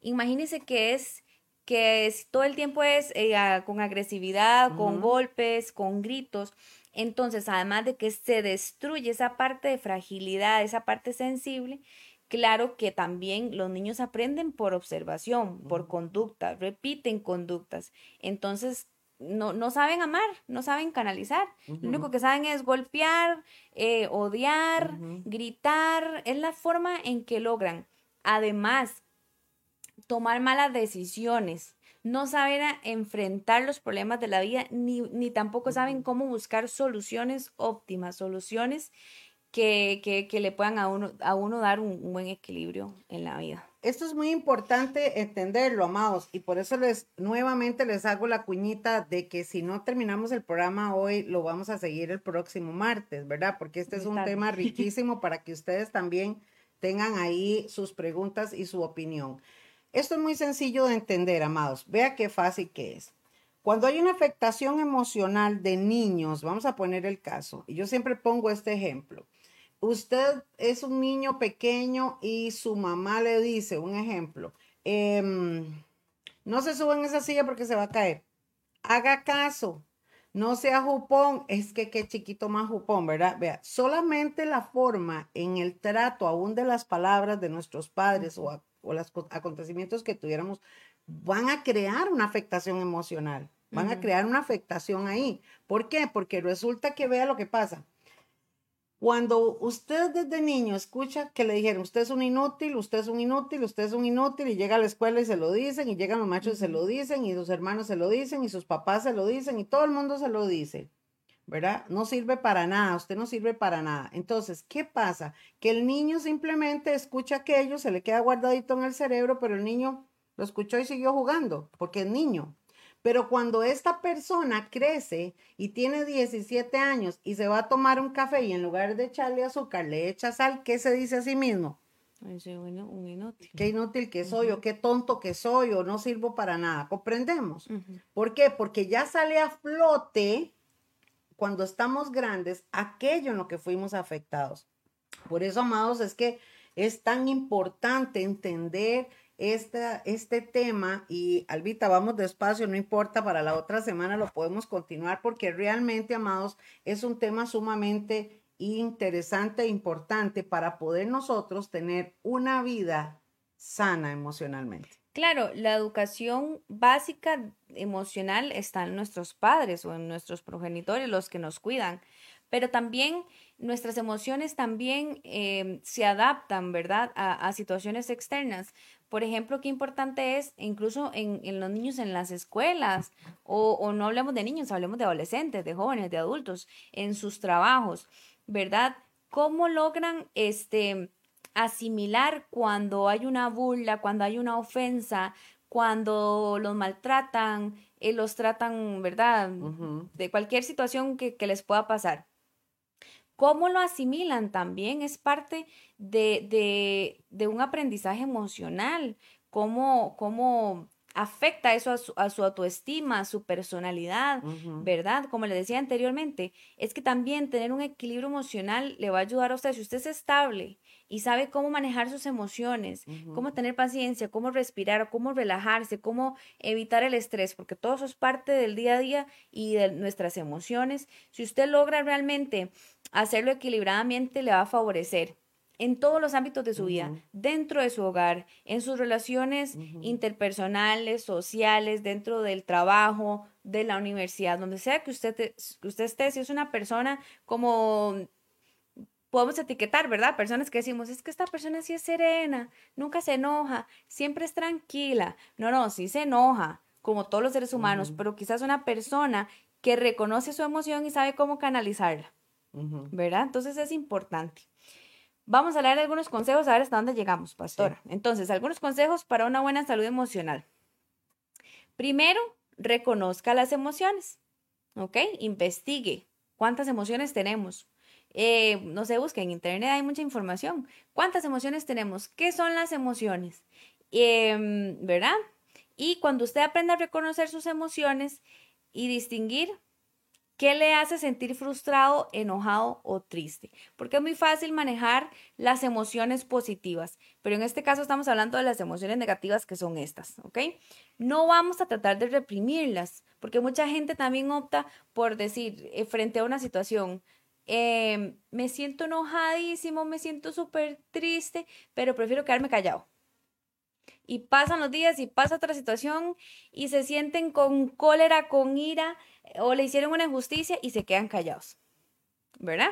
Imagínense que es que todo el tiempo es eh, con agresividad, con golpes, con gritos. Entonces, además de que se destruye esa parte de fragilidad, esa parte sensible, claro que también los niños aprenden por observación, por conducta, repiten conductas. Entonces, no, no saben amar, no saben canalizar. Lo único que saben es golpear, eh, odiar, gritar. Es la forma en que logran, además, tomar malas decisiones no saben enfrentar los problemas de la vida, ni, ni tampoco saben cómo buscar soluciones óptimas, soluciones que, que, le puedan a uno, a uno dar un, buen equilibrio en la vida. Esto es muy importante entenderlo, amados, y por eso les nuevamente les hago la cuñita de que si no terminamos el programa hoy, lo vamos a seguir el próximo martes, ¿verdad? Porque este es un tema riquísimo para que ustedes también tengan ahí sus preguntas y su opinión. Esto es muy sencillo de entender, amados. Vea qué fácil que es. Cuando hay una afectación emocional de niños, vamos a poner el caso, y yo siempre pongo este ejemplo. Usted es un niño pequeño y su mamá le dice, un ejemplo, em, no se suba en esa silla porque se va a caer. Haga caso, no sea jupón, es que qué chiquito más jupón, ¿verdad? Vea, solamente la forma en el trato aún de las palabras de nuestros padres o o los acontecimientos que tuviéramos van a crear una afectación emocional, van a crear una afectación ahí. ¿Por qué? Porque resulta que vea lo que pasa. Cuando usted desde niño escucha que le dijeron, usted es un inútil, usted es un inútil, usted es un inútil, y llega a la escuela y se lo dicen, y llegan los machos y se lo dicen, y sus hermanos se lo dicen, y sus papás se lo dicen, y todo el mundo se lo dice. ¿Verdad? No sirve para nada, usted no sirve para nada. Entonces, ¿qué pasa? Que el niño simplemente escucha aquello, se le queda guardadito en el cerebro, pero el niño lo escuchó y siguió jugando, porque es niño. Pero cuando esta persona crece y tiene 17 años y se va a tomar un café y en lugar de echarle azúcar le echa sal, ¿qué se dice a sí mismo? un inútil. Qué inútil que soy o qué tonto que soy o no sirvo para nada. ¿Comprendemos? ¿Por qué? Porque ya sale a flote cuando estamos grandes, aquello en lo que fuimos afectados. Por eso, amados, es que es tan importante entender esta, este tema y Albita, vamos despacio, no importa, para la otra semana lo podemos continuar porque realmente, amados, es un tema sumamente interesante e importante para poder nosotros tener una vida sana emocionalmente. Claro, la educación básica emocional está en nuestros padres o en nuestros progenitores, los que nos cuidan, pero también nuestras emociones también em, se adaptan, ¿verdad?, a, situaciones externas. Por ejemplo, qué importante es, incluso en, los niños en las escuelas, o, o no hablemos de niños, hablemos de adolescentes, de jóvenes, de adultos, en sus trabajos, ¿verdad? ¿Cómo logran este asimilar cuando hay una burla, cuando hay una ofensa, cuando los maltratan, eh, los tratan, ¿verdad? De cualquier situación que, les pueda pasar. ¿Cómo lo asimilan también? Es parte de, de, un aprendizaje emocional. ¿Cómo, cómo afecta eso a su, a su autoestima, a su personalidad, ¿verdad? Como le decía anteriormente, es que también tener un equilibrio emocional le va a ayudar a usted. Si usted es estable y sabe cómo manejar sus emociones, cómo tener paciencia, cómo respirar, cómo relajarse, cómo evitar el estrés, porque todo eso es parte del día a día y de nuestras emociones. Si usted logra realmente hacerlo equilibradamente, le va a favorecer en todos los ámbitos de su vida, dentro de su hogar, en sus relaciones interpersonales, sociales, dentro del trabajo, de la universidad, donde sea que usted, que usted esté, si es una persona como podemos etiquetar, ¿verdad? Personas que decimos, es que esta persona sí es serena, nunca se enoja, siempre es tranquila. No, no, sí se enoja, como todos los seres humanos, pero quizás una persona que reconoce su emoción y sabe cómo canalizarla, ¿verdad? Entonces es importante. Vamos a de algunos consejos a ver hasta dónde llegamos, pastora. Entonces, algunos consejos para una buena salud emocional. Primero, reconozca las emociones, ¿ok? Investigue cuántas emociones tenemos. Eh, no se busque en internet, hay mucha información. ¿Cuántas emociones tenemos? ¿Qué son las emociones? Em, ¿Verdad? Y cuando usted aprenda a reconocer sus emociones y distinguir ¿Qué le hace sentir frustrado, enojado o triste? Porque es muy fácil manejar las emociones positivas, pero en este caso estamos hablando de las emociones negativas que son estas, ¿ok? No vamos a tratar de reprimirlas, porque mucha gente también opta por decir, eh, frente a una situación, em, me siento enojadísimo, me siento súper triste, pero prefiero quedarme callado. Y pasan los días y pasa otra situación y se sienten con cólera, con ira, o le hicieron una injusticia y se quedan callados, ¿verdad?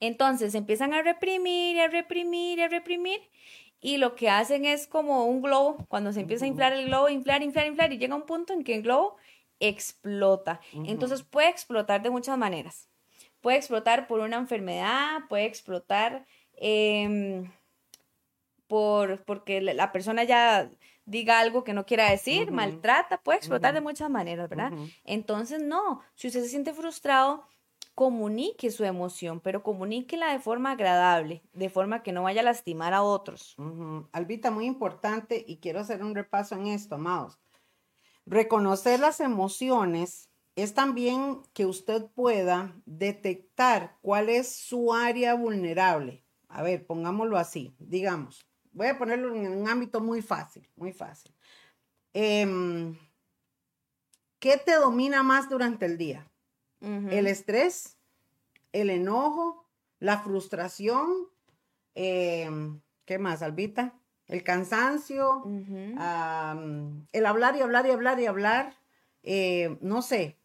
Entonces empiezan a reprimir, a reprimir, a reprimir y lo que hacen es como un globo, cuando se empieza a inflar el globo, inflar, inflar, inflar y llega un punto en que el globo explota. Entonces puede explotar de muchas maneras. Puede explotar por una enfermedad, puede explotar em, por, porque la persona ya diga algo que no quiera decir, maltrata, puede explotar de muchas maneras, ¿verdad? Entonces, no, si usted se siente frustrado, comunique su emoción, pero comuníquela de forma agradable, de forma que no vaya a lastimar a otros. Albita, muy importante, y quiero hacer un repaso en esto, amados. Reconocer las emociones es también que usted pueda detectar cuál es su área vulnerable. A ver, pongámoslo así, digamos, Voy a ponerlo en un ámbito muy fácil, muy fácil. Em, ¿Qué te domina más durante el día? ¿El estrés? ¿El enojo? ¿La frustración? Em, ¿Qué más, Albita? El cansancio, el hablar y hablar y hablar y hablar, eh, no sé,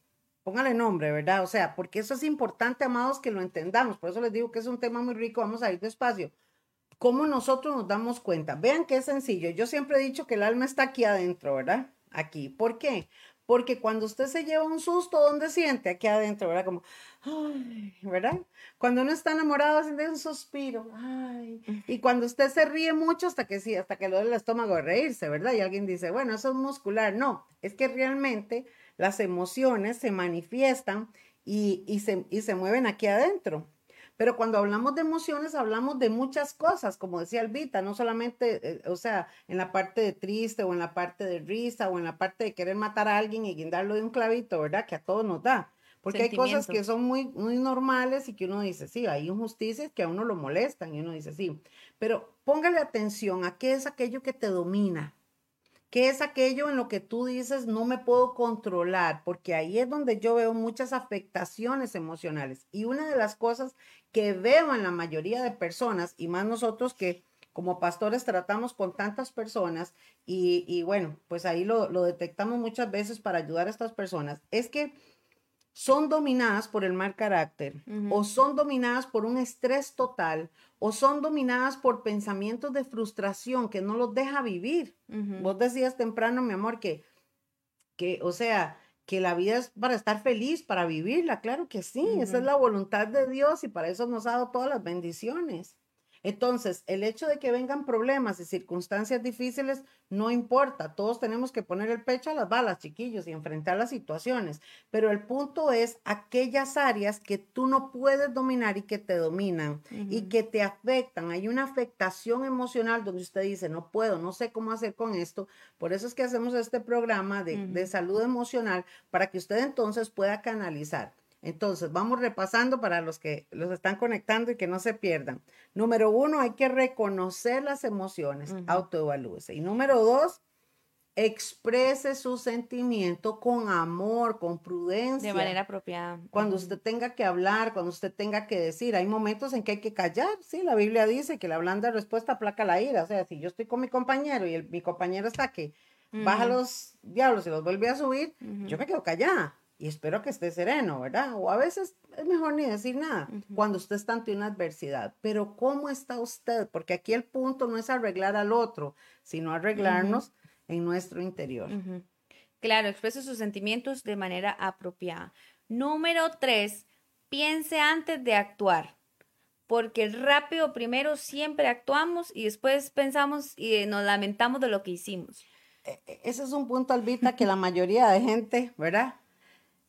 póngale nombre, ¿verdad? O sea, porque eso es importante, amados, que lo entendamos. Por eso les digo que es un tema muy rico, vamos a ir despacio. ¿Cómo nosotros nos damos cuenta? Vean qué sencillo. Yo siempre he dicho que el alma está aquí adentro, ¿verdad? Aquí. ¿Por qué? Porque cuando usted se lleva un susto, ¿dónde siente? Aquí adentro, ¿verdad? Como, ay, ¿verdad? Cuando uno está enamorado, siente un suspiro, ay. Y cuando usted se ríe mucho, hasta que sí, hasta que le duele el estómago de reírse, ¿verdad? Y alguien dice, bueno, eso es muscular. No, es que realmente las emociones se manifiestan y, y, se, y se mueven aquí adentro. Pero cuando hablamos de emociones, hablamos de muchas cosas, como decía Albita, no solamente, eh, o sea, en la parte de triste o en la parte de risa o en la parte de querer matar a alguien y guindarlo de un clavito, ¿verdad? Que a todos nos da. Porque hay cosas que son muy, muy normales y que uno dice, sí, hay injusticias que a uno lo molestan y uno dice, sí. Pero póngale atención a qué es aquello que te domina, ¿Qué es aquello en lo que tú dices no me puedo controlar? Porque ahí es donde yo veo muchas afectaciones emocionales. Y una de las cosas que veo en la mayoría de personas, y más nosotros que como pastores tratamos con tantas personas, y, bueno, pues ahí lo, lo detectamos muchas veces para ayudar a estas personas, es que son dominadas por el mal carácter o son dominadas por un estrés total o son dominadas por pensamientos de frustración que no los deja vivir. Vos decías temprano, mi amor, que, que, o sea, que la vida es para estar feliz, para vivirla, claro que sí, esa es la voluntad de Dios y para eso nos ha dado todas las bendiciones. Entonces, el hecho de que vengan problemas y circunstancias difíciles no importa. Todos tenemos que poner el pecho a las balas, chiquillos, y enfrentar las situaciones. Pero el punto es aquellas áreas que tú no puedes dominar y que te dominan y que te afectan. Hay una afectación emocional donde usted dice, no puedo, no sé cómo hacer con esto. Por eso es que hacemos este programa de, de salud emocional para que usted entonces pueda canalizar. Entonces, vamos repasando para los que los están conectando y que no se pierdan. Número uno, hay que reconocer las emociones, autoevalúese. Y número dos, exprese su sentimiento con amor, con prudencia. De manera apropiada. Cuando usted tenga que hablar, cuando usted tenga que decir, hay momentos en que hay que callar. Sí, la Biblia dice que la blanda respuesta aplaca la ira. O sea, si yo estoy con mi compañero y el, mi compañero está que baja los diablos y los vuelve a subir, yo me quedo callada y espero que esté sereno, ¿verdad? O a veces es mejor ni decir nada cuando usted está ante una adversidad. Pero ¿cómo está usted? Porque aquí el punto no es arreglar al otro, sino arreglarnos en nuestro interior. Claro, exprese sus sentimientos de manera apropiada. Número tres, piense antes de actuar. Porque rápido primero siempre actuamos y después pensamos y nos lamentamos de lo que hicimos. E, e, ese es un punto, Albita, que la mayoría de gente, ¿verdad?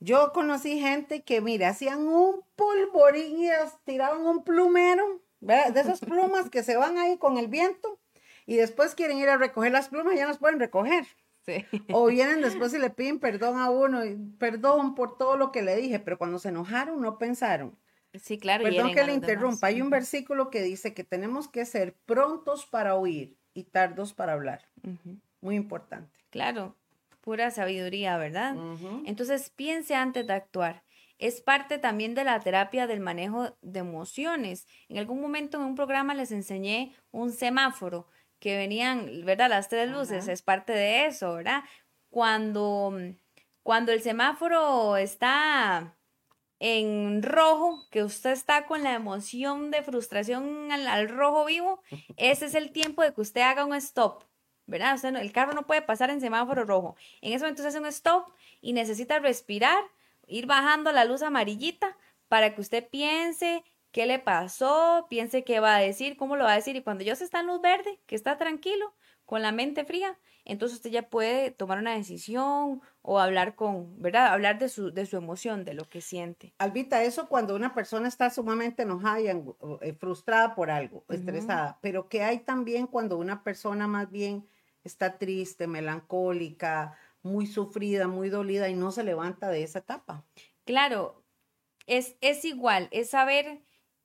Yo conocí gente que, mira, hacían un polvorín y tiraban un plumero, ¿verdad? De esas plumas que se van ahí con el viento y después quieren ir a recoger las plumas y ya no pueden recoger. Sí. O vienen después y le piden perdón a uno, y perdón por todo lo que le dije, pero cuando se enojaron no pensaron. Sí, claro. Perdón que le interrumpa. Hay un versículo que dice que tenemos que ser prontos para oír y tardos para hablar. Muy importante. Claro, pura sabiduría, ¿verdad? Entonces piense antes de actuar. Es parte también de la terapia del manejo de emociones. En algún momento en un programa les enseñé un semáforo que venían, ¿verdad? Las tres luces, es parte de eso, ¿verdad? Cuando, cuando el semáforo está en rojo, que usted está con la emoción de frustración al rojo vivo, ese es el tiempo de que usted haga un stop ¿verdad? el carro no puede pasar en semáforo rojo. En ese momento se hace un stop y necesita respirar, ir bajando la luz amarillita para que usted piense qué le pasó, piense qué va a decir, cómo lo va a decir. Y cuando ya se está en luz verde, que está tranquilo, con la mente fría, entonces usted ya puede tomar una decisión o hablar con, ¿verdad? Hablar de su, de su emoción, de lo que siente. Albita, eso cuando una persona está sumamente enojada y eh, frustrada por algo, estresada, pero que hay también cuando una persona más bien está triste, melancólica, muy sufrida, muy dolida y no se levanta de esa etapa. Claro, es, es igual, es saber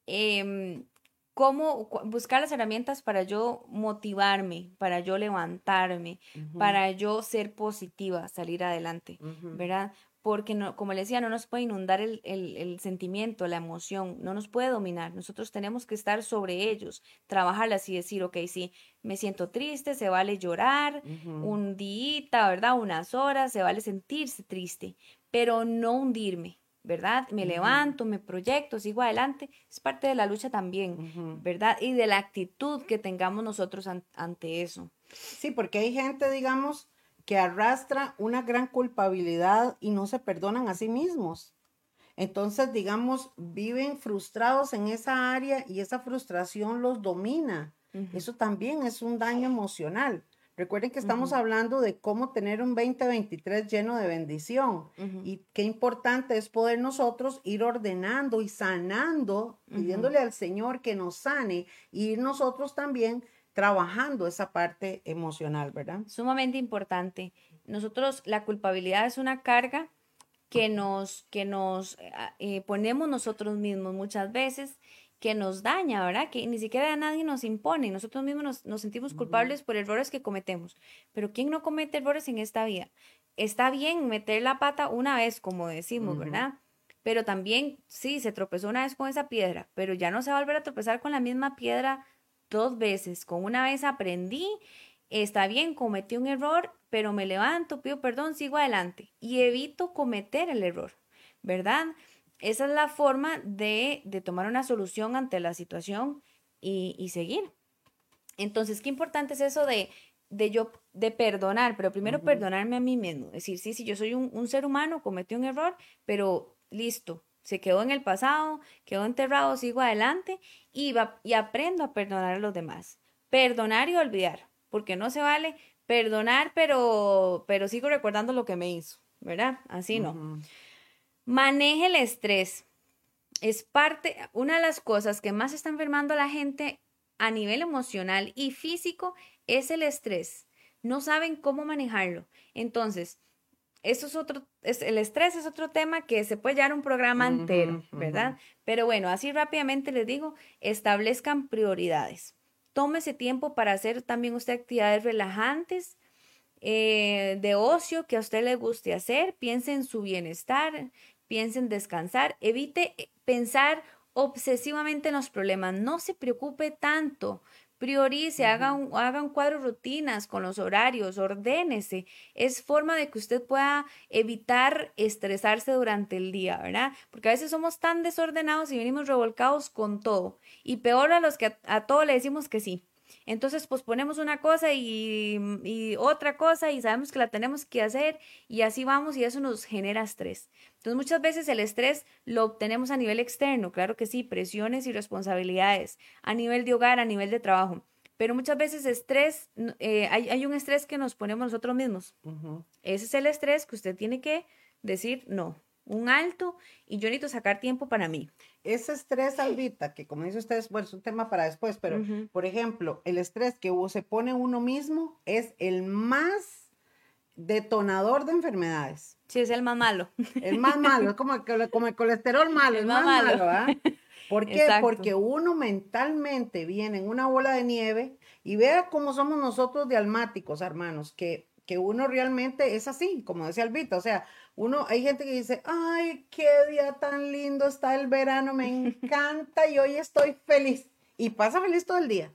em, cómo buscar las herramientas para yo motivarme, para yo levantarme, para yo ser positiva, salir adelante, ¿verdad? Porque, no, como le decía, no nos puede inundar el, sentimiento, la emoción, no nos puede dominar. Nosotros tenemos que estar sobre ellos, trabajarlas y decir, ok, sí, me siento triste, se vale llorar un día, ¿verdad? Unas horas, se vale sentirse triste, pero no hundirme, ¿verdad? Me levanto, me proyecto, sigo adelante, es parte de la lucha también, ¿verdad? Y de la actitud que tengamos nosotros ante eso. Sí, porque hay gente, digamos, que arrastra una gran culpabilidad y no se perdonan a sí mismos. Entonces, digamos, viven frustrados en esa área y esa frustración los domina. Eso también es un daño emocional. Recuerden que estamos hablando de cómo tener un 2023 lleno de bendición y qué importante es poder nosotros ir ordenando y sanando, pidiéndole al Señor que nos sane y ir nosotros también trabajando esa parte emocional, ¿verdad? Sumamente importante. Nosotros, la culpabilidad es una carga que nos, que nos eh, eh, ponemos nosotros mismos muchas veces, que nos daña, ¿verdad? Que ni siquiera a nadie nos impone, nosotros mismos nos, sentimos culpables por errores que cometemos. Pero ¿quién no comete errores en esta vida? Está bien meter la pata una vez, como decimos, ¿verdad? Pero también, sí, se tropezó una vez con esa piedra, pero ya no se va a volver a tropezar con la misma piedra dos veces. Con una vez aprendí, está bien, cometí un error, pero me levanto, pido perdón, sigo adelante y evito cometer el error, ¿verdad? Esa es la forma de, tomar una solución ante la situación y, seguir. Entonces, qué importante es eso de, de yo, de perdonar, pero primero perdonarme a mí mismo. Decir, sí, sí, yo soy un, un ser humano, cometí un error, pero listo, se quedó en el pasado, quedó enterrado, sigo adelante y, va, y aprendo a perdonar a los demás. Perdonar y olvidar, porque no se vale perdonar, pero, pero sigo recordando lo que me hizo, ¿verdad? Así no. Maneje el estrés. Es parte, una de las cosas que más está enfermando a la gente a nivel emocional y físico es el estrés. No saben cómo manejarlo. Entonces, eso es otro, es, el estrés es otro tema que se puede llevar un programa entero, ¿verdad? Pero bueno, así rápidamente les digo, establezcan prioridades. Tómese tiempo para hacer también usted actividades relajantes, eh, de ocio que a usted le guste hacer, piense en su bienestar, piense en descansar, evite eh, pensar obsesivamente en los problemas, no se preocupe tanto, Priorice, haga, un, haga un cuadro rutinas con los horarios, ordénese. Es forma de que usted pueda evitar estresarse durante el día, ¿verdad? Porque a veces somos tan desordenados y venimos revolcados con todo. Y peor a los que a, a todo le decimos que sí. Entonces posponemos una cosa y, y, otra cosa y sabemos que la tenemos que hacer y así vamos y eso nos genera estrés. Entonces muchas veces el estrés lo obtenemos a nivel externo, claro que sí, presiones y responsabilidades, a nivel de hogar, a nivel de trabajo. Pero muchas veces estrés, eh, hay, hay, un estrés que nos ponemos nosotros mismos. Ese es el estrés que usted tiene que decir no, un alto y yo necesito sacar tiempo para mí. Ese estrés, Albita, que como dice usted, bueno, es un tema para después, pero por ejemplo, el estrés que se pone uno mismo es el más detonador de enfermedades. Sí, es el más malo. El más malo, es como, como el colesterol malo, el, más, malo. ¿ah? ¿Por qué? Porque uno mentalmente viene en una bola de nieve y vea cómo somos nosotros de almáticos, hermanos, que, que uno realmente es así, como decía Albita, o sea, uno, hay gente que dice, ay, qué día tan lindo está el verano, me encanta y hoy estoy feliz. Y pasa feliz todo el día.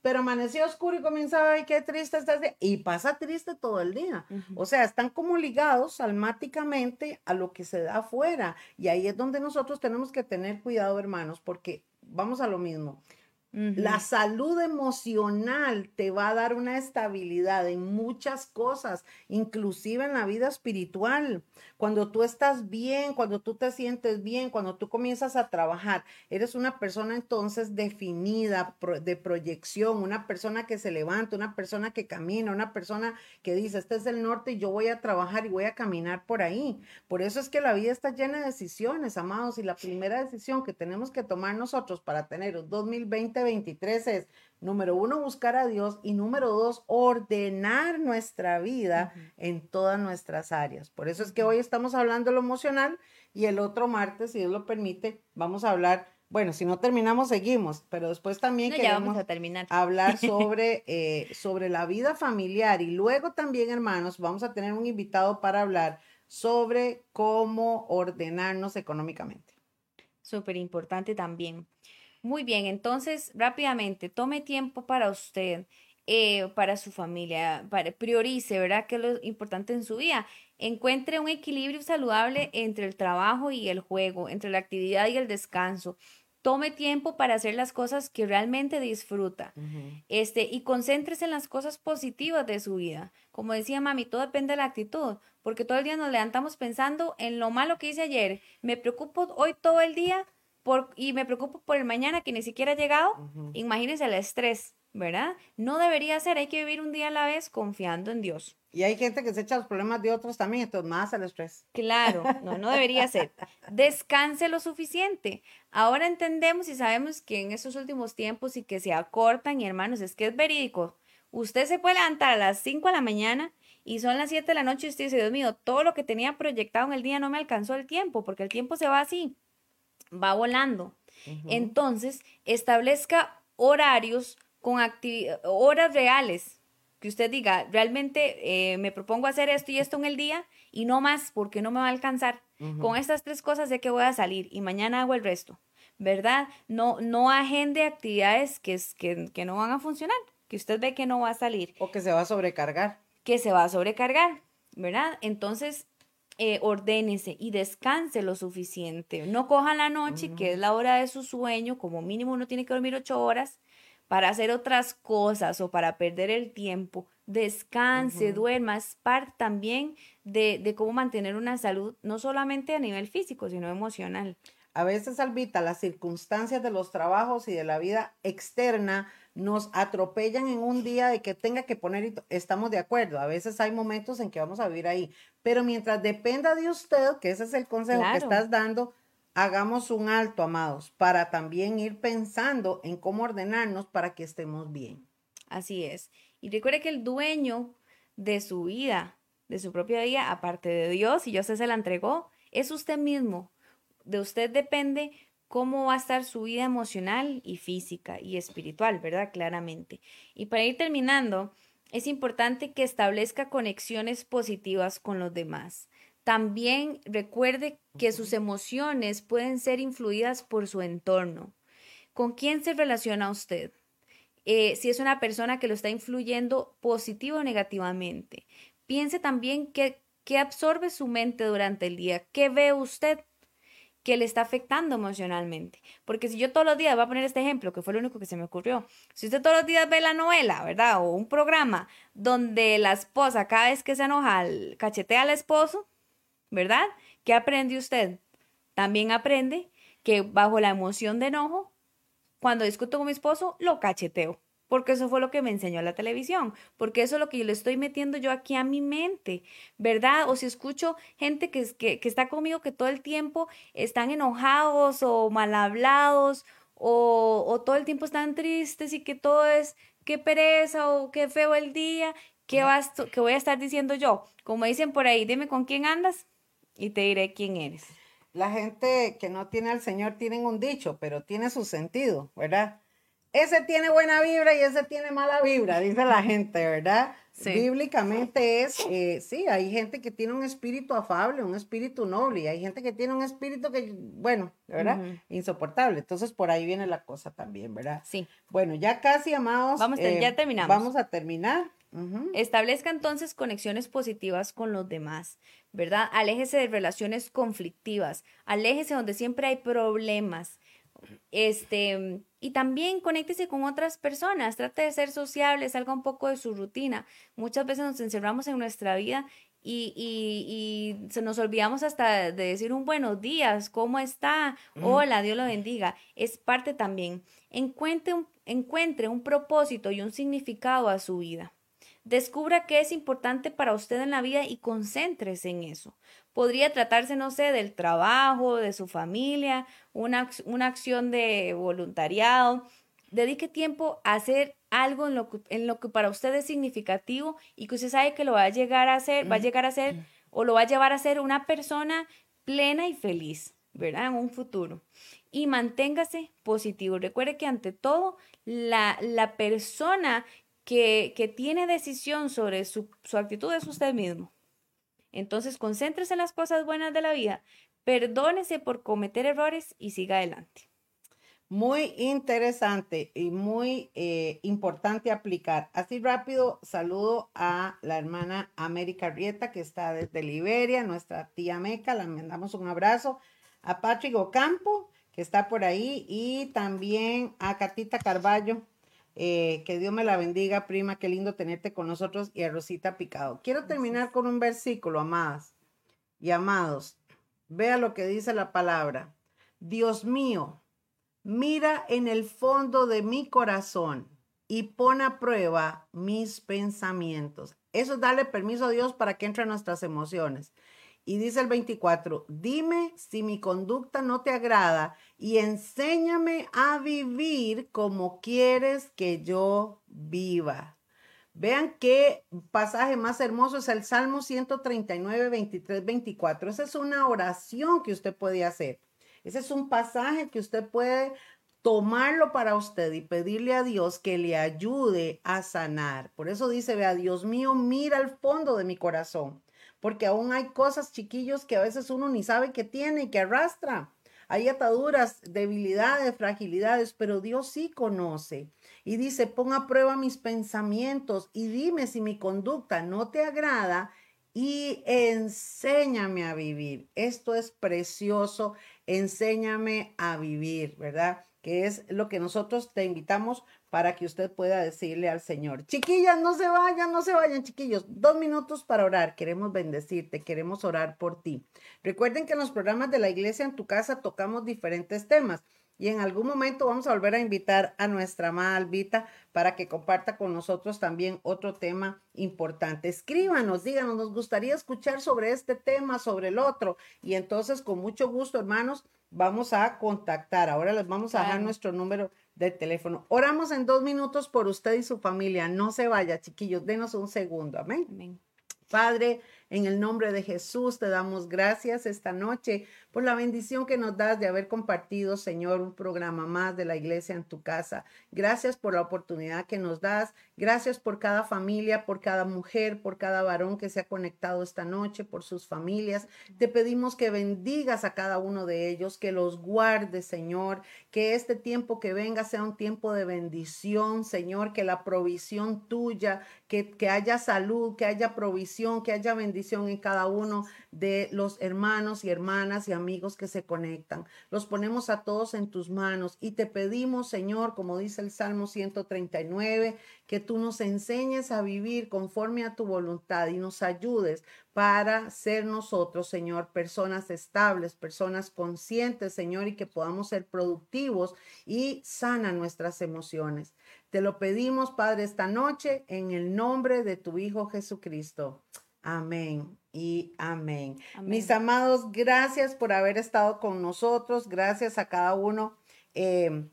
Pero amaneció oscuro y comienza, ay, qué triste está Y pasa triste todo el día. O sea, están como ligados almáticamente a lo que se da afuera. Y ahí es donde nosotros tenemos que tener cuidado, hermanos, porque vamos a lo mismo. La salud emocional te va a dar una estabilidad en muchas cosas, inclusive en la vida espiritual. Cuando tú estás bien, cuando tú te sientes bien, cuando tú comienzas a trabajar, eres una persona entonces definida, de proyección, una persona que se levanta, una persona que camina, una persona que dice, este es el norte y yo voy a trabajar y voy a caminar por ahí. Por eso es que la vida está llena de decisiones, amados, y la primera decisión que tenemos que tomar nosotros para tener un 2020 23 es, número uno, buscar a Dios y número dos, ordenar nuestra vida en todas nuestras áreas. Por eso es que hoy estamos hablando de lo emocional y el otro martes, si Dios lo permite, vamos a hablar bueno, si no terminamos, seguimos, pero después también queremos a terminar. hablar sobre, eh, sobre la vida familiar y luego también, hermanos, vamos a tener un invitado para hablar sobre cómo ordenarnos económicamente. Súper importante también. Muy bien, entonces rápidamente, tome tiempo para usted, eh, para su familia, para, priorice, ¿verdad? Que es lo importante en su vida. Encuentre un equilibrio saludable entre el trabajo y el juego, entre la actividad y el descanso. Tome tiempo para hacer las cosas que realmente disfruta. Este, y concéntrese en las cosas positivas de su vida. Como decía mami, todo depende de la actitud, porque todo el día nos levantamos pensando en lo malo que hice ayer. Me preocupo hoy todo el día y me preocupo por el mañana que ni siquiera ha llegado, imagínense el estrés, ¿verdad? No debería ser, hay que vivir un día a la vez confiando en Dios. Y hay gente que se echa los problemas de otros también, entonces más el estrés. Claro, no, no debería ser. Descanse lo suficiente. Ahora entendemos y sabemos que en estos últimos tiempos y que se acortan, y hermanos, es que es verídico. Usted se puede levantar a las 5 de la mañana y son las 7 de la noche y usted dice, Dios mío, todo lo que tenía proyectado en el día no me alcanzó el tiempo, porque el tiempo se va así va volando. Entonces, establezca horarios con horas reales, que usted diga, realmente eh, me propongo hacer esto y esto en el día y no más porque no me va a alcanzar. Con estas tres cosas sé que voy a salir y mañana hago el resto, ¿verdad? No, no agende actividades que, que, que no van a funcionar, que usted ve que no va a salir. O que se va a sobrecargar. Que se va a sobrecargar, ¿verdad? Entonces, eh, ordénese y descanse lo suficiente. No coja la noche, que es la hora de su sueño, como mínimo uno tiene que dormir ocho horas para hacer otras cosas o para perder el tiempo, descanse, duerma, es parte también de, de cómo mantener una salud, no solamente a nivel físico, sino emocional. A veces, Albita, las circunstancias de los trabajos y de la vida externa nos atropellan en un día de que tenga que poner, estamos de acuerdo, a veces hay momentos en que vamos a vivir ahí, pero mientras dependa de usted, que ese es el consejo que estás dando, hagamos un alto, amados, para también ir pensando en cómo ordenarnos para que estemos bien. Así es. Y recuerde que el dueño de su vida, de su propia vida, aparte de Dios, y Dios se la entregó, es usted mismo. De usted depende cómo va a estar su vida emocional y física y espiritual, ¿verdad? Claramente. Y para ir terminando, es importante que establezca conexiones positivas con los demás. También recuerde que sus emociones pueden ser influidas por su entorno. ¿Con quién se relaciona usted? Eh, si es una persona que lo está influyendo positivo o negativamente. Piense también qué absorbe su mente durante el día, qué ve usted que le está afectando emocionalmente. Porque si yo todos los días, voy a poner este ejemplo, que fue lo único que se me ocurrió, si usted todos los días ve la novela, ¿verdad? O un programa donde la esposa cada vez que se enoja cachetea al esposo, ¿verdad? ¿Qué aprende usted? También aprende que bajo la emoción de enojo, cuando discuto con mi esposo, lo cacheteo porque eso fue lo que me enseñó la televisión, porque eso es lo que yo le estoy metiendo yo aquí a mi mente, ¿verdad? O si escucho gente que, que, que está conmigo que todo el tiempo están enojados o mal hablados o, o todo el tiempo están tristes y que todo es qué pereza o qué feo el día, ¿qué, vas, qué voy a estar diciendo yo? Como dicen por ahí, dime con quién andas y te diré quién eres. La gente que no tiene al Señor tienen un dicho, pero tiene su sentido, ¿verdad? Ese tiene buena vibra y ese tiene mala vibra, dice la gente, ¿verdad? Bíblicamente es, eh, sí, hay gente que tiene un espíritu afable, un espíritu noble, y hay gente que tiene un espíritu que, bueno, ¿verdad? Insoportable. Entonces, por ahí viene la cosa también, ¿verdad? Sí. Bueno, ya casi, amados. Vamos, ya eh, terminamos. Vamos a terminar. Establezca entonces conexiones positivas con los demás, ¿verdad? Aléjese de relaciones conflictivas, aléjese donde siempre hay problemas, este, y también conéctese con otras personas, trate de ser sociable, salga un poco de su rutina. Muchas veces nos encerramos en nuestra vida y, y, se nos olvidamos hasta de decir un buenos días, ¿cómo está? Hola, Dios lo bendiga. Es parte también. Encuentre un, encuentre un propósito y un significado a su vida. Descubra qué es importante para usted en la vida y concéntrese en eso. Podría tratarse, no sé, del trabajo, de su familia, una, una acción de voluntariado. Dedique tiempo a hacer algo en lo, que, en lo que para usted es significativo y que usted sabe que lo va a llegar a hacer, va a llegar a ser o lo va a llevar a ser una persona plena y feliz, ¿verdad? En un futuro. Y manténgase positivo. Recuerde que ante todo, la, la persona que, que, tiene decisión sobre su, su actitud es usted mismo. Entonces, concéntrese en las cosas buenas de la vida, perdónese por cometer errores y siga adelante. Muy interesante y muy eh, importante aplicar. Así rápido, saludo a la hermana América Rieta, que está desde Liberia, nuestra tía Meca, le mandamos un abrazo. A Patrick Ocampo, que está por ahí, y también a Catita Carballo, eh, que Dios me la bendiga, prima. Qué lindo tenerte con nosotros y a Rosita Picado. Quiero terminar con un versículo, amadas y amados. Vea lo que dice la palabra. Dios mío, mira en el fondo de mi corazón y pon a prueba mis pensamientos. Eso es darle permiso a Dios para que entre nuestras emociones. Y dice el 24, dime si mi conducta no te agrada y enséñame a vivir como quieres que yo viva. Vean qué pasaje más hermoso es el Salmo 139, 23, 24. Esa es una oración que usted puede hacer. Ese es un pasaje que usted puede tomarlo para usted y pedirle a Dios que le ayude a sanar. Por eso dice, vea, Dios mío, mira al fondo de mi corazón porque aún hay cosas, chiquillos, que a veces uno ni sabe que tiene y que arrastra. Hay ataduras, debilidades, fragilidades, pero Dios sí conoce. Y dice, pon a prueba mis pensamientos y dime si mi conducta no te agrada y enséñame a vivir. Esto es precioso, enséñame a vivir, ¿verdad? Que es lo que nosotros te invitamos para que usted pueda decirle al Señor. Chiquillas, no se vayan, no se vayan, chiquillos. Dos minutos para orar. Queremos bendecirte, queremos orar por ti. Recuerden que en los programas de la iglesia en tu casa tocamos diferentes temas y en algún momento vamos a volver a invitar a nuestra amada Albita para que comparta con nosotros también otro tema importante. Escríbanos, díganos, nos gustaría escuchar sobre este tema, sobre el otro. Y entonces, con mucho gusto, hermanos, vamos a contactar. Ahora les vamos a dejar nuestro número de teléfono. Oramos en dos minutos por usted y su familia. No se vaya, chiquillos, denos un segundo. Amén. Amén. Padre, en el nombre de Jesús te damos gracias esta noche por la bendición que nos das de haber compartido, Señor, un programa más de la iglesia en tu casa. Gracias por la oportunidad que nos das. Gracias por cada familia, por cada mujer, por cada varón que se ha conectado esta noche, por sus familias. Te pedimos que bendigas a cada uno de ellos, que los guardes, Señor, que este tiempo que venga sea un tiempo de bendición, Señor, que la provisión tuya, que, que haya salud, que haya provisión, que haya bendición en cada uno de los hermanos y hermanas y amigos que se conectan. Los ponemos a todos en tus manos y te pedimos, Señor, como dice el Salmo 139, que tú nos enseñes a vivir conforme a tu voluntad y nos ayudes para ser nosotros, Señor, personas estables, personas conscientes, Señor, y que podamos ser productivos y sana nuestras emociones. Te lo pedimos, Padre, esta noche en el nombre de tu Hijo Jesucristo. Amén y amén. Mis amados, gracias por haber estado con nosotros. Gracias a cada uno em,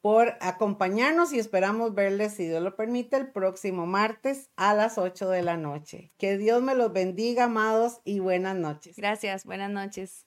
por acompañarnos y esperamos verles, si Dios lo permite, el próximo martes a las 8 de la noche. Que Dios me los bendiga, amados, y buenas noches. Gracias, buenas noches.